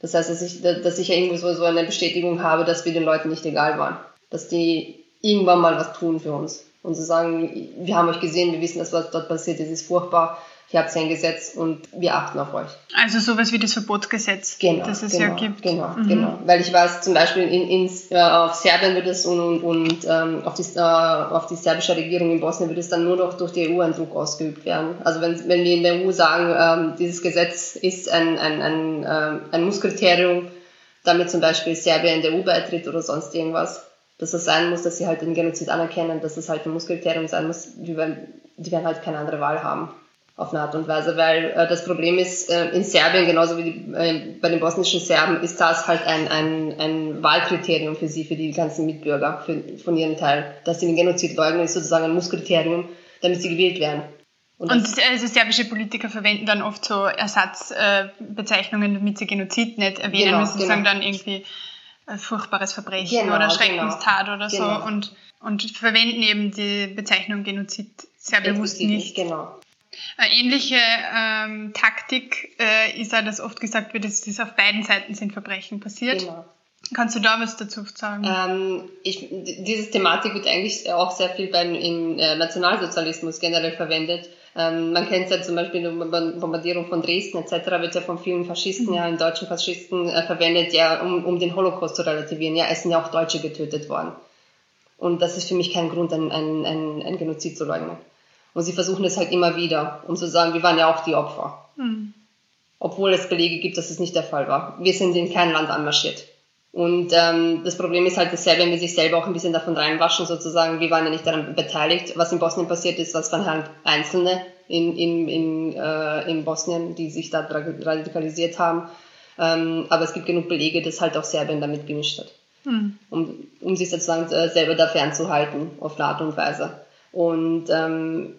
Das heißt, dass ich, dass ich ja irgendwo so, so eine Bestätigung habe, dass wir den Leuten nicht egal waren. Dass die irgendwann mal was tun für uns. Und zu sagen, wir haben euch gesehen, wir wissen, dass was dort passiert ist, ist furchtbar ihr habt ein Gesetz und wir achten auf euch. Also sowas wie das Verbotsgesetz, genau, das es genau, ja gibt. Genau, mhm. genau. Weil ich weiß zum Beispiel in, in, äh, auf Serbien wird es und, und, und ähm, auf, die, äh, auf die serbische Regierung in Bosnien wird es dann nur noch durch die EU ein Druck ausgeübt werden. Also wenn, wenn wir in der EU sagen, ähm, dieses Gesetz ist ein, ein, ein, ähm, ein Musskriterium, damit zum Beispiel Serbien in der EU beitritt oder sonst irgendwas, dass es sein muss, dass sie halt den Genozid anerkennen, dass es halt ein Musskriterium sein muss, die werden, die werden halt keine andere Wahl haben auf eine Art und Weise, weil äh, das Problem ist, äh, in Serbien, genauso wie die, äh, bei den bosnischen Serben, ist das halt ein, ein, ein Wahlkriterium für sie, für die ganzen Mitbürger, für, von ihrem Teil. Dass sie den Genozid leugnen, ist sozusagen ein Musskriterium, damit sie gewählt werden. Und, und also serbische Politiker verwenden dann oft so Ersatzbezeichnungen, damit sie Genozid nicht erwähnen genau, müssen, genau. sagen dann irgendwie furchtbares Verbrechen genau, oder Schreckenstat genau, oder so genau. und, und verwenden eben die Bezeichnung Genozid sehr bewusst nicht. Genau. Eine ähnliche ähm, Taktik äh, ist ja, dass oft gesagt wird, dass das auf beiden Seiten sind Verbrechen passiert. Genau. Kannst du da was dazu sagen? Ähm, ich, diese Thematik wird eigentlich auch sehr viel beim, im äh, Nationalsozialismus generell verwendet. Ähm, man kennt es ja zum Beispiel die Bombardierung von Dresden etc. wird ja von vielen Faschisten, mhm. ja, in deutschen Faschisten äh, verwendet, ja, um, um den Holocaust zu relativieren. Ja, es sind ja auch Deutsche getötet worden. Und das ist für mich kein Grund, ein, ein, ein, ein Genozid zu leugnen. Und sie versuchen es halt immer wieder, um zu sagen, wir waren ja auch die Opfer. Mhm. Obwohl es Belege gibt, dass es nicht der Fall war. Wir sind in kein Land anmarschiert. Und ähm, das Problem ist halt, dass Serbien wir sich selber auch ein bisschen davon reinwaschen, sozusagen, wir waren ja nicht daran beteiligt. Was in Bosnien passiert ist, was waren halt Einzelne in, in, in, äh, in Bosnien, die sich da radikalisiert haben. Ähm, aber es gibt genug Belege, dass halt auch Serbien damit gemischt hat. Mhm. Um, um sich sozusagen äh, selber da fernzuhalten, auf eine Art und Weise. Und ähm,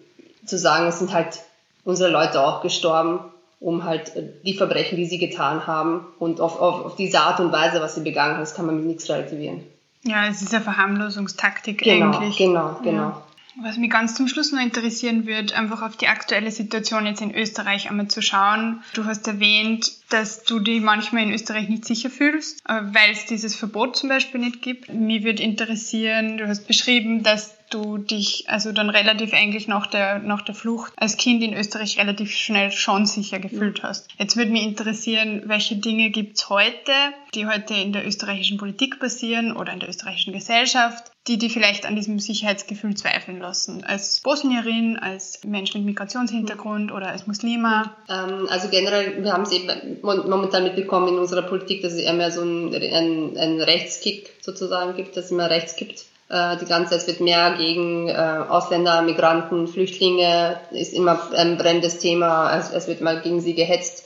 zu sagen, es sind halt unsere Leute auch gestorben, um halt äh, die Verbrechen, die sie getan haben und auf, auf, auf diese Art und Weise, was sie begangen haben, das kann man mit nichts relativieren. Ja, es ist eine Verharmlosungstaktik genau, eigentlich. Genau, genau. Ja. Was mich ganz zum Schluss noch interessieren wird, einfach auf die aktuelle Situation jetzt in Österreich einmal zu schauen. Du hast erwähnt, dass du dich manchmal in Österreich nicht sicher fühlst, äh, weil es dieses Verbot zum Beispiel nicht gibt. Mich würde interessieren, du hast beschrieben, dass du dich also dann relativ eigentlich nach der, nach der Flucht als Kind in Österreich relativ schnell schon sicher gefühlt hast. Jetzt würde mich interessieren, welche Dinge gibt's heute, die heute in der österreichischen Politik passieren oder in der österreichischen Gesellschaft, die die vielleicht an diesem Sicherheitsgefühl zweifeln lassen. Als Bosnierin, als Mensch mit Migrationshintergrund oder als Muslima? Ähm, also generell, wir haben es eben momentan mitbekommen in unserer Politik, dass es eher mehr so einen, einen Rechtskick sozusagen gibt, dass es immer rechts gibt die ganze, es wird mehr gegen äh, Ausländer, Migranten, Flüchtlinge, ist immer ein brennendes Thema. Es, es wird mal gegen sie gehetzt.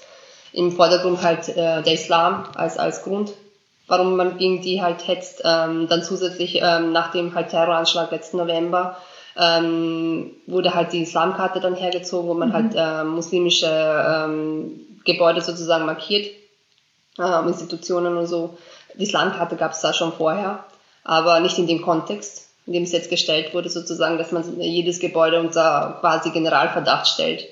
Im Vordergrund halt äh, der Islam als, als Grund, warum man gegen die halt hetzt. Ähm, dann zusätzlich ähm, nach dem halt Terroranschlag letzten November ähm, wurde halt die Islamkarte dann hergezogen, wo man mhm. halt äh, muslimische ähm, Gebäude sozusagen markiert, äh, Institutionen und so. Die Islamkarte gab es da schon vorher aber nicht in dem Kontext, in dem es jetzt gestellt wurde, sozusagen, dass man jedes Gebäude unter quasi Generalverdacht stellt,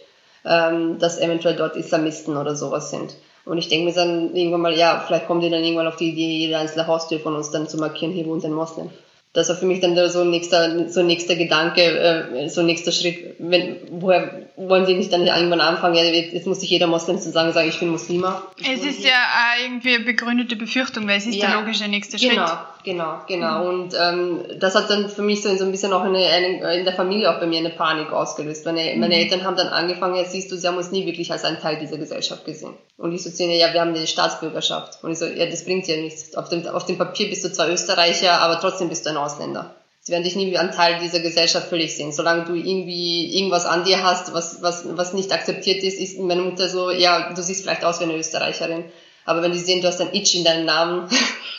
ähm, dass eventuell dort Islamisten oder sowas sind. Und ich denke mir dann irgendwann mal, ja, vielleicht kommen die dann irgendwann auf die Idee, jede einzelne Haustür von uns dann zu markieren, hier wohnt ein Moslem. Das war für mich dann so ein nächster, so ein nächster Gedanke, äh, so ein nächster Schritt, wenn, woher, wollen sie nicht dann irgendwann anfangen, ja, jetzt muss sich jeder Moslem zu sagen, sagen, ich bin Muslima. es ist ja irgendwie eine begründete Befürchtung, weil es ist ja, der logische nächste Schritt. Genau, genau, genau. Mhm. Und ähm, das hat dann für mich so, so ein bisschen auch eine, eine, in der Familie auch bei mir eine Panik ausgelöst. Meine, mhm. meine Eltern haben dann angefangen, jetzt siehst du, sie haben uns nie wirklich als einen Teil dieser Gesellschaft gesehen. Und ich so zu ihnen, ja, wir haben die Staatsbürgerschaft. Und ich so, ja, das bringt ja nichts. Auf dem, auf dem Papier bist du zwar Österreicher, aber trotzdem bist du ein Ausländer. Sie werden dich nie wie ein Teil dieser Gesellschaft völlig sehen. Solange du irgendwie irgendwas an dir hast, was, was, was nicht akzeptiert ist, ist meine Mutter so, ja, du siehst vielleicht aus wie eine Österreicherin. Aber wenn die sehen, du hast ein Itch in deinem Namen,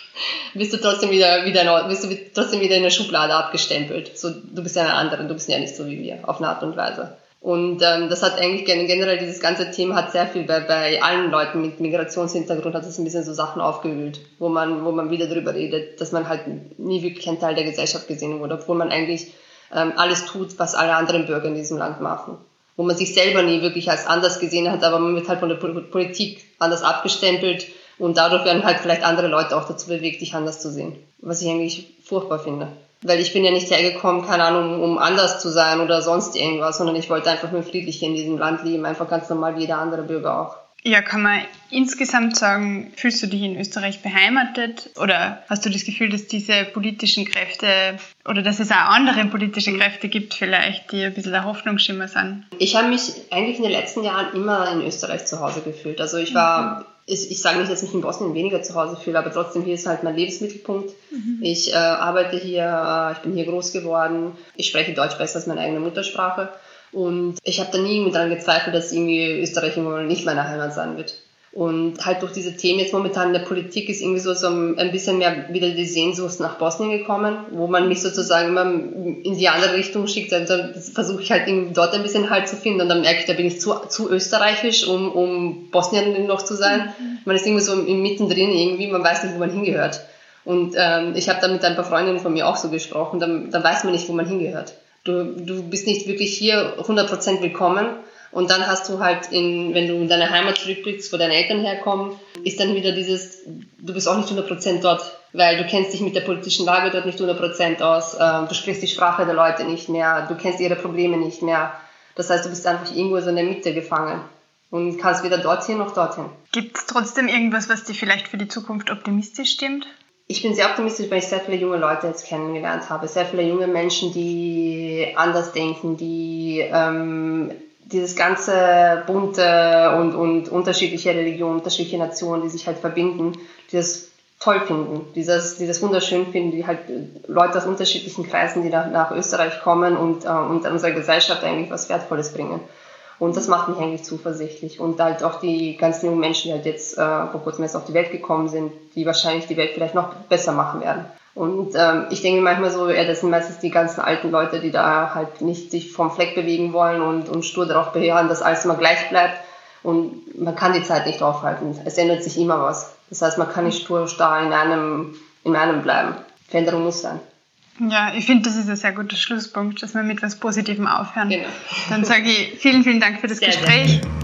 bist du trotzdem wieder, wieder, bist du trotzdem wieder in der Schublade abgestempelt. So, du bist ja eine andere, du bist ja nicht so wie wir, auf eine Art und Weise. Und ähm, das hat eigentlich generell dieses ganze Thema hat sehr viel bei, bei allen Leuten mit Migrationshintergrund hat es ein bisschen so Sachen aufgewühlt, wo man, wo man wieder darüber redet, dass man halt nie wirklich ein Teil der Gesellschaft gesehen wurde, obwohl man eigentlich ähm, alles tut, was alle anderen Bürger in diesem Land machen. Wo man sich selber nie wirklich als anders gesehen hat, aber man wird halt von der Politik anders abgestempelt und dadurch werden halt vielleicht andere Leute auch dazu bewegt, dich anders zu sehen. Was ich eigentlich furchtbar finde. Weil ich bin ja nicht hergekommen, keine Ahnung, um anders zu sein oder sonst irgendwas, sondern ich wollte einfach nur friedlich in diesem Land leben, einfach ganz normal wie jeder andere Bürger auch. Ja, kann man insgesamt sagen, fühlst du dich in Österreich beheimatet oder hast du das Gefühl, dass diese politischen Kräfte oder dass es auch andere politische Kräfte gibt vielleicht, die ein bisschen der Hoffnungsschimmer sind? Ich habe mich eigentlich in den letzten Jahren immer in Österreich zu Hause gefühlt. Also ich war mhm ich, ich sage nicht, dass ich mich in Bosnien weniger zu Hause fühle, aber trotzdem hier ist halt mein Lebensmittelpunkt. Mhm. Ich äh, arbeite hier, äh, ich bin hier groß geworden, ich spreche Deutsch besser als meine eigene Muttersprache und ich habe da nie daran gezweifelt, dass irgendwie Österreich irgendwann nicht meine Heimat sein wird. Und halt durch diese Themen jetzt momentan in der Politik ist irgendwie so, so ein bisschen mehr wieder die Sehnsucht nach Bosnien gekommen, wo man mich sozusagen immer in die andere Richtung schickt. Und dann versuche ich halt irgendwie dort ein bisschen Halt zu finden und dann merke ich, da bin ich zu, zu österreichisch, um, um Bosnien noch zu sein. Mhm. Man ist irgendwie so im mittendrin irgendwie, man weiß nicht, wo man hingehört. Und ähm, ich habe da mit ein paar Freundinnen von mir auch so gesprochen, dann, dann weiß man nicht, wo man hingehört. Du, du bist nicht wirklich hier 100% willkommen und dann hast du halt, in, wenn du in deine Heimat zurückblickst, wo deine Eltern herkommen, ist dann wieder dieses, du bist auch nicht 100% dort, weil du kennst dich mit der politischen Lage dort nicht 100% aus, äh, du sprichst die Sprache der Leute nicht mehr, du kennst ihre Probleme nicht mehr. Das heißt, du bist einfach irgendwo so in der Mitte gefangen und kannst weder dorthin noch dorthin. Gibt es trotzdem irgendwas, was dir vielleicht für die Zukunft optimistisch stimmt? Ich bin sehr optimistisch, weil ich sehr viele junge Leute jetzt kennengelernt habe. Sehr viele junge Menschen, die anders denken, die ähm, dieses ganze bunte und, und unterschiedliche Religionen, unterschiedliche Nationen, die sich halt verbinden, die das toll finden, dieses, dieses wunderschön finden, die halt Leute aus unterschiedlichen Kreisen, die nach, nach Österreich kommen und, äh, und unserer Gesellschaft eigentlich was Wertvolles bringen. Und das macht mich eigentlich zuversichtlich. Und halt auch die ganzen jungen Menschen, die halt jetzt äh, vor kurzem erst auf die Welt gekommen sind, die wahrscheinlich die Welt vielleicht noch besser machen werden. Und ähm, ich denke manchmal so, ja, das sind meistens die ganzen alten Leute, die da halt nicht sich vom Fleck bewegen wollen und, und stur darauf beharren, dass alles immer gleich bleibt. Und man kann die Zeit nicht aufhalten. Es ändert sich immer was. Das heißt, man kann nicht stur starr in einem, in einem bleiben. Veränderung muss sein. Ja, ich finde, das ist ein sehr guter Schlusspunkt, dass wir mit etwas Positivem aufhören. Genau. Dann sage ich vielen, vielen Dank für das sehr Gespräch. Gerne.